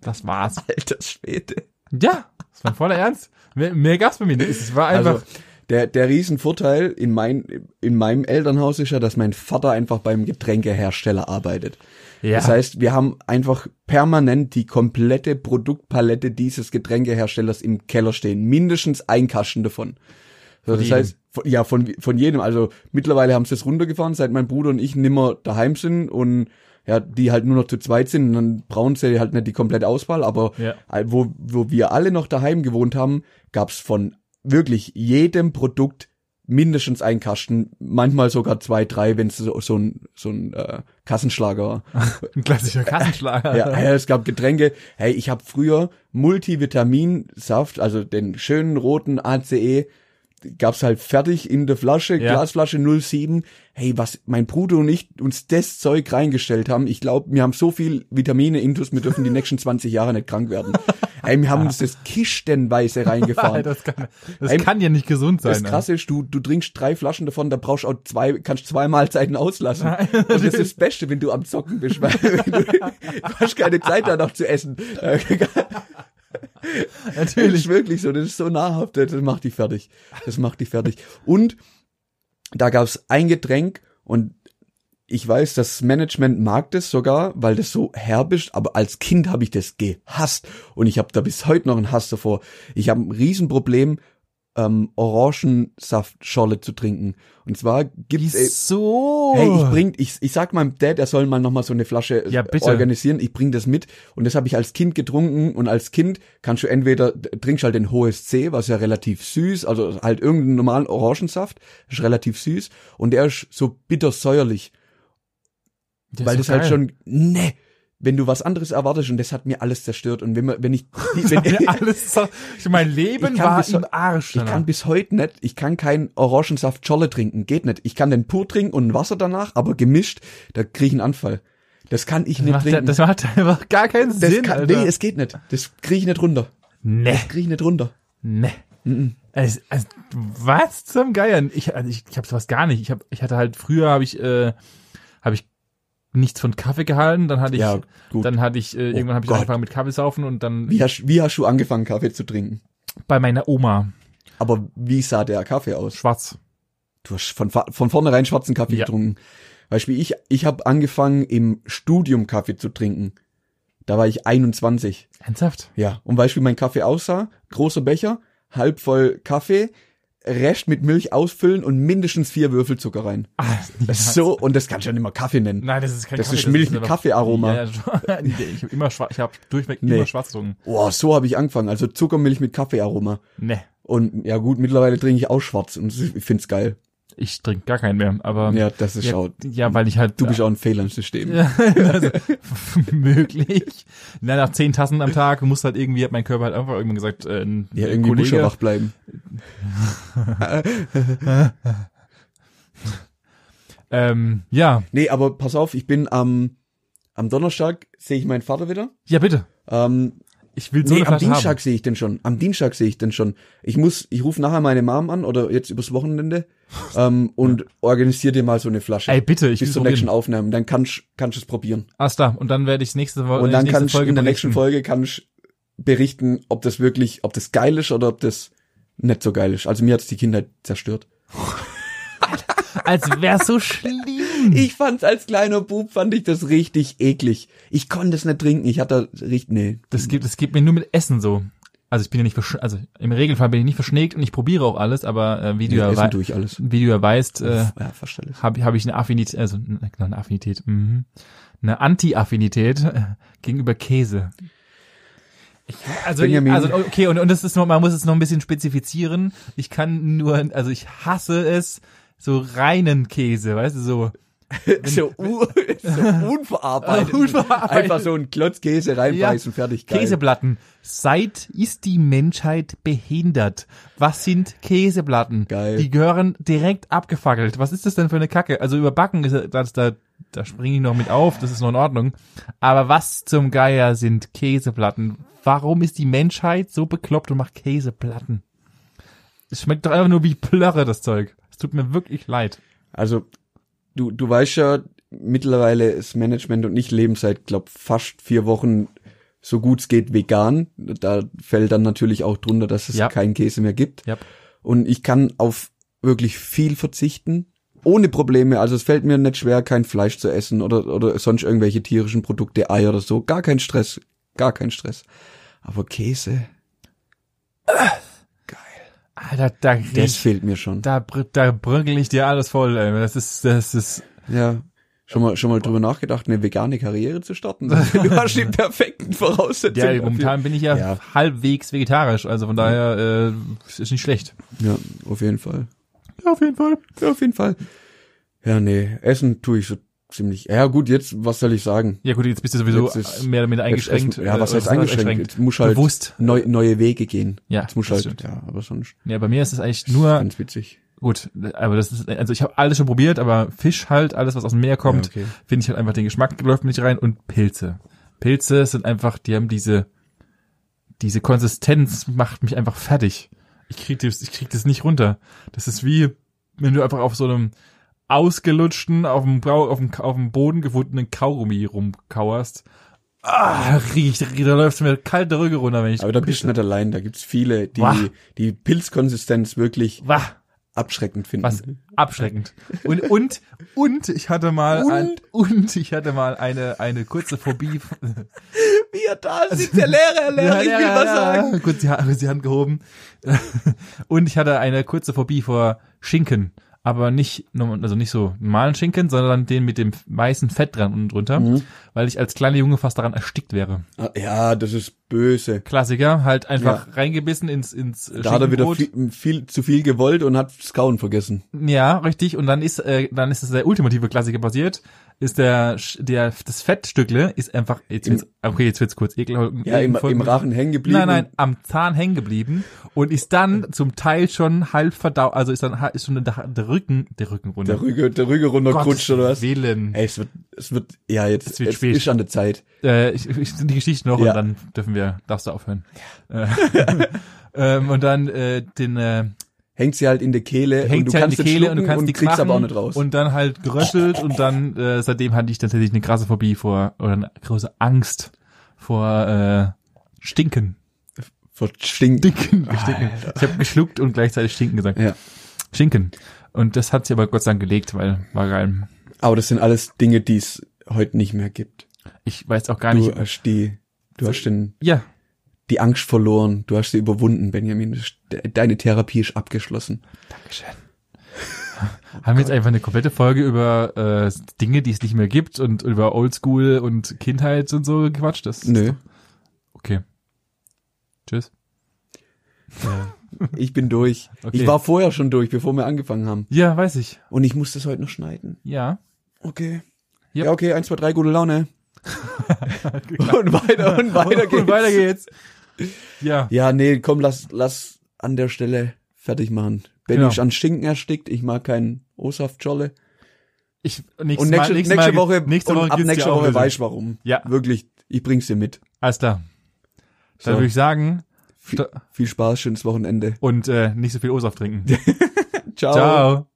Das war's. Alter Schwede. Ja, das war voller Ernst. Mehr, mehr gab's bei mir nicht. Es war einfach. Also, der, der Riesenvorteil in, mein, in meinem Elternhaus ist ja, dass mein Vater einfach beim Getränkehersteller arbeitet. ja, Das heißt, wir haben einfach permanent die komplette Produktpalette dieses Getränkeherstellers im Keller stehen. Mindestens ein Kasten davon. So, das heißt, von, ja, von, von jedem. Also mittlerweile haben sie es runtergefahren, seit mein Bruder und ich nimmer daheim sind und ja, die halt nur noch zu zweit sind und dann brauchen sie halt nicht die komplette Auswahl, aber Ja. wo, wo wir alle noch daheim gewohnt haben, gab's von wirklich jedem Produkt mindestens ein Kasten, manchmal sogar zwei, drei, wenn es so, so ein, so ein äh, Kassenschlager war. ein klassischer Kassenschlager. Ja, ja, es gab Getränke. Hey, ich habe früher Multivitaminsaft, also den schönen roten ACE, gab's halt fertig in der Flasche, Ja. Glasflasche 07. Hey, was mein Bruder und ich uns das Zeug reingestellt haben, ich glaube, wir haben so viel Vitamine intus, wir dürfen die nächsten 20 Jahre nicht krank werden. Hey, wir haben uns das kistenweise reingefahren. das kann, das Ey, kann ja nicht gesund sein. Das krasse ist, du, du trinkst drei Flaschen davon, da brauchst du auch zwei, kannst zwei Mahlzeiten auslassen. Und das ist das Beste, wenn du am Zocken bist, weil du, du hast keine Zeit da noch zu essen. Natürlich. wirklich so, das ist so nahrhaft, das macht dich fertig. Das macht dich fertig. Und da gab's ein Getränk und ich weiß, das Management mag das sogar, weil das so herb ist, aber als Kind habe ich das gehasst und ich habe da bis heute noch einen Hass davor. Ich habe ein Riesenproblem, ähm, Orangensaftscholle zu trinken. Und zwar gibt's äh, Wieso? Hey, ich bring, ich, ich sag meinem Dad, er soll mal noch mal so eine Flasche Ja, äh, bitte. organisieren. Ich bring das mit und das habe ich als Kind getrunken und als Kind kannst du entweder trinkst halt den hohes C, was ja relativ süß, also halt irgendeinen normalen Orangensaft, ist relativ süß und der ist so bitter säuerlich, Das weil ist das so halt geil. schon ne, wenn du was anderes erwartest und das hat mir alles zerstört und wenn man wenn ich wenn, Mir alles ich, mein Leben Ich war bis im Arsch. Ich danach. kann bis heute nicht, ich kann keinen Orangensaft Scholle trinken, geht nicht. Ich kann den pur trinken und Wasser danach, aber gemischt, da krieg ich einen Anfall. Das kann ich das, nicht trinken. das macht einfach gar keinen das Sinn, kann, Alter. nee, es geht nicht. Das krieg ich nicht runter. nee, Krieg ich nicht runter. nee. Also, also, was zum Geiern? Ich, also ich, ich habe sowas gar nicht. Ich hab, ich hatte halt früher habe ich, äh, habe ich nichts von Kaffee gehalten. Dann hatte ich, Ja, dann hatte ich äh, irgendwann habe ich Gott. angefangen mit Kaffee saufen und dann Wie hast, wie hast du angefangen, Kaffee zu trinken? bei meiner Oma Aber wie sah der Kaffee aus? schwarz. Du hast von, von vornherein schwarzen Kaffee Ja. getrunken. Beispiel, ich, ich habe angefangen, im Studium Kaffee zu trinken. Da war ich 21. Ernsthaft? Ja, und weißt du, wie mein Kaffee aussah? Großer Becher, halb voll Kaffee, Rest mit Milch ausfüllen und mindestens vier Würfel Zucker rein. Ah, Das ist so, und das kannst du ja nicht mal Kaffee nennen. Nein, das ist kein Das Kaffee, ist Milch mit einfach- Kaffeearoma. Ja, ja, nee, ich habe immer schwarz, ich habe durchweg Nee. immer schwarz getrunken. Oh, so habe ich angefangen. Also Zuckermilch mit Kaffeearoma. Nee, Und ja gut, mittlerweile trinke ich auch schwarz und ich find's geil. Ich trinke gar keinen mehr, aber Ja, das ist ja, auch, ja, weil ich halt du bist auch ein Fehler im System. Ja, also, möglich. Na, nach zehn Tassen am Tag muss halt irgendwie, hat mein Körper halt einfach irgendwann gesagt, äh, ein Ja, irgendwie er wach bleiben. ähm, ja, Nee, aber pass auf, ich bin am, am Donnerstag sehe ich meinen Vater wieder. ja bitte. Ähm, Ich will so nee, am Dienstag sehe ich den schon. Am Dienstag sehe ich den schon. Ich muss, ich rufe nachher meine Mom an oder jetzt übers Wochenende ähm, und organisiere dir mal so eine Flasche. Ey, bitte, ich bis zur nächsten Aufnahme. Dann kannst du es probieren. Alles klar. Und dann werde ich nächste Woche Und dann nächste kannst du Folge in der nächsten. Folge kannst berichten, ob das wirklich, ob das geil ist oder ob das nicht so geil ist. Also mir hat's die Kindheit zerstört. Als wär's so schlimm. Ich fand's als kleiner Bub, fand ich das richtig eklig. Ich konnte es nicht trinken. Ich hatte richtig, nee. Das gibt, das gibt mir nur mit Essen so. Also ich bin ja nicht, versch- also im Regelfall bin ich nicht verschnägt und ich probiere auch alles, aber äh, wie du ja, ich alles. wie du ja weißt, äh, ja, habe hab ich eine Affinität, also genau, eine Affinität, mhm. eine Anti-Affinität äh, gegenüber Käse. Ich, also, Benjamin. also okay, und, und das ist noch, man muss es noch ein bisschen spezifizieren. Ich kann nur, also ich hasse es, so reinen Käse, weißt du, so. So, u so unverarbeitet. Unverarbeitet. Einfach so ein Klotz Käse reinbeißen, fertig. Geil. Käseplatten. Seit ist die Menschheit behindert. Was sind Käseplatten? Geil. Die gehören direkt abgefackelt. Was ist das denn für eine Kacke? Also überbacken ist das da, da springe ich noch mit auf, das ist noch in Ordnung. Aber was zum Geier sind Käseplatten? Warum ist die Menschheit so bekloppt und macht Käseplatten? Es schmeckt doch einfach nur wie Plörre, das Zeug. Es tut mir wirklich leid. Also, du, du weißt ja, mittlerweile das Management und ich leben seit, glaub, fast vier Wochen so gut es geht vegan. Da fällt dann natürlich auch drunter, dass es Ja. keinen Käse mehr gibt. Ja. Und ich kann auf wirklich viel verzichten. Ohne Probleme. Also es fällt mir nicht schwer, kein Fleisch zu essen oder, oder sonst irgendwelche tierischen Produkte, Eier oder so. Gar kein Stress. Gar kein Stress. Aber Käse, Alter, da, krieg das fehlt mir schon. da, da brügel ich dir alles voll, ey. Das ist, das ist, Ja. Schon mal, schon mal drüber nachgedacht, eine vegane Karriere zu starten? Du hast die perfekten Voraussetzungen. Ja, momentan bin ich ja, Ja. halbwegs vegetarisch, also von daher äh, ist nicht schlecht. Ja, auf jeden Fall. Ja, auf jeden Fall. Ja, auf jeden Fall. Ja, nee, Essen tue ich so ziemlich. Ja, gut, jetzt, was soll ich sagen? Ja gut, jetzt bist du sowieso ist- mehr oder Jetzt eingeschränkt. essen- ja, was äh, heißt eingeschränkt? Jetzt muss halt Bewusst. Neu, neue Wege gehen. Ja, Jetzt muss halt, stimmt. ja, aber sonst Ja, bei mir ist es eigentlich ist nur ganz witzig. gut, aber das ist also ich habe alles schon probiert, aber Fisch halt, alles was aus dem Meer kommt, Ja, okay. finde ich halt einfach den Geschmack läuft mir nicht rein und Pilze. Pilze sind einfach, die haben diese diese Konsistenz macht mich einfach fertig. Ich krieg das, ich krieg das nicht runter. Das ist wie wenn du einfach auf so einem ausgelutschten, auf dem, auf dem, auf dem Boden gefundenen Kaugummi rumkauerst. Ah, riecht, da läuft mir kalte Rüge runter, wenn ich Aber da bist du nicht allein, da gibt's viele, die Wah. die Pilzkonsistenz wirklich Wah. abschreckend finden. Was abschreckend. Und, und, und ich hatte mal, Und? Ein, und ich hatte mal eine, eine kurze Phobie. Wie er da sitzt, der Lehrer, Herr Lehrer, ich will was sagen. Kurz die, die Hand gehoben. Und ich hatte eine kurze Phobie vor Schinken. Aber nicht, also nicht so normalen Schinken, sondern den mit dem weißen Fett dran unten drunter, Mhm. weil ich als kleiner Junge fast daran erstickt wäre. Ah, Ja, das ist böse. Klassiker, halt einfach reingebissen ins, ins äh, Da hat er wieder viel, viel zu viel gewollt und hat das Kauen vergessen. Ja, richtig. Und dann ist, äh, dann ist es der ultimative Klassiker passiert. Ist der, der, das Fettstückle ist einfach, jetzt wird's, okay, jetzt wird's kurz ekel. Ja, im, im Rachen hängen geblieben. Nein, nein, am Zahn hängen geblieben und ist dann zum Teil schon halb verdaut, also ist dann ist schon der, der Rücken, der Rücken runter. Der Rüge, der Rüge runtergerutscht oder was? Willen. Ey, es wird, es wird, ja, jetzt, Es wird es spät. ist an der Zeit. Äh, ich, ich die Geschichte noch Ja. und dann dürfen wir, darfst du aufhören. Äh, ähm, und dann äh, den äh, Hängt sie halt in der Kehle hängt und du ja in kannst die es Kehle und du kannst und die kriegst aber auch nicht raus. und dann halt geröchelt und dann äh, seitdem hatte ich tatsächlich eine krasse Phobie vor oder eine große Angst vor äh, Stinken. Verstinkt. Stinken. Stinken. Ich habe geschluckt und gleichzeitig Stinken gesagt. Ja. Schinken. Und das hat sie aber Gott sei Dank gelegt, weil war geil. Aber das sind alles Dinge, die es heute nicht mehr gibt. Ich weiß auch gar Du nicht. hast die, du hast den, Ja, die Angst verloren. Du hast sie überwunden, Benjamin. Deine Therapie ist abgeschlossen. Dankeschön. Haben wir jetzt einfach eine komplette Folge über äh, Dinge, die es nicht mehr gibt und über Oldschool und Kindheit und so gequatscht? Das Nö. Okay. Tschüss. Ich bin durch. Okay. Ich war vorher schon durch, bevor wir angefangen haben. Ja, weiß ich. Und ich muss das heute noch schneiden. Ja. Okay. Yep. Ja, okay, eins, zwei, drei, gute Laune. und weiter und weiter geht's. Und weiter geht's. Ja. Ja, nee, komm, lass, lass an der Stelle fertig machen. Benny Genau. ist an Schinken erstickt, ich mag keinen O-Saft-Jolle. Ich, nächstes Und nächste, Mal, nächste Mal, Woche, nächste Woche ab die Woche Auflösung. weiß warum. Ja. Wirklich, ich bring's dir mit. Alles klar. Dann So. würde ich sagen, Viel, viel Spaß, schönes Wochenende. und äh, nicht so viel O-Saft trinken. Ciao. Ciao.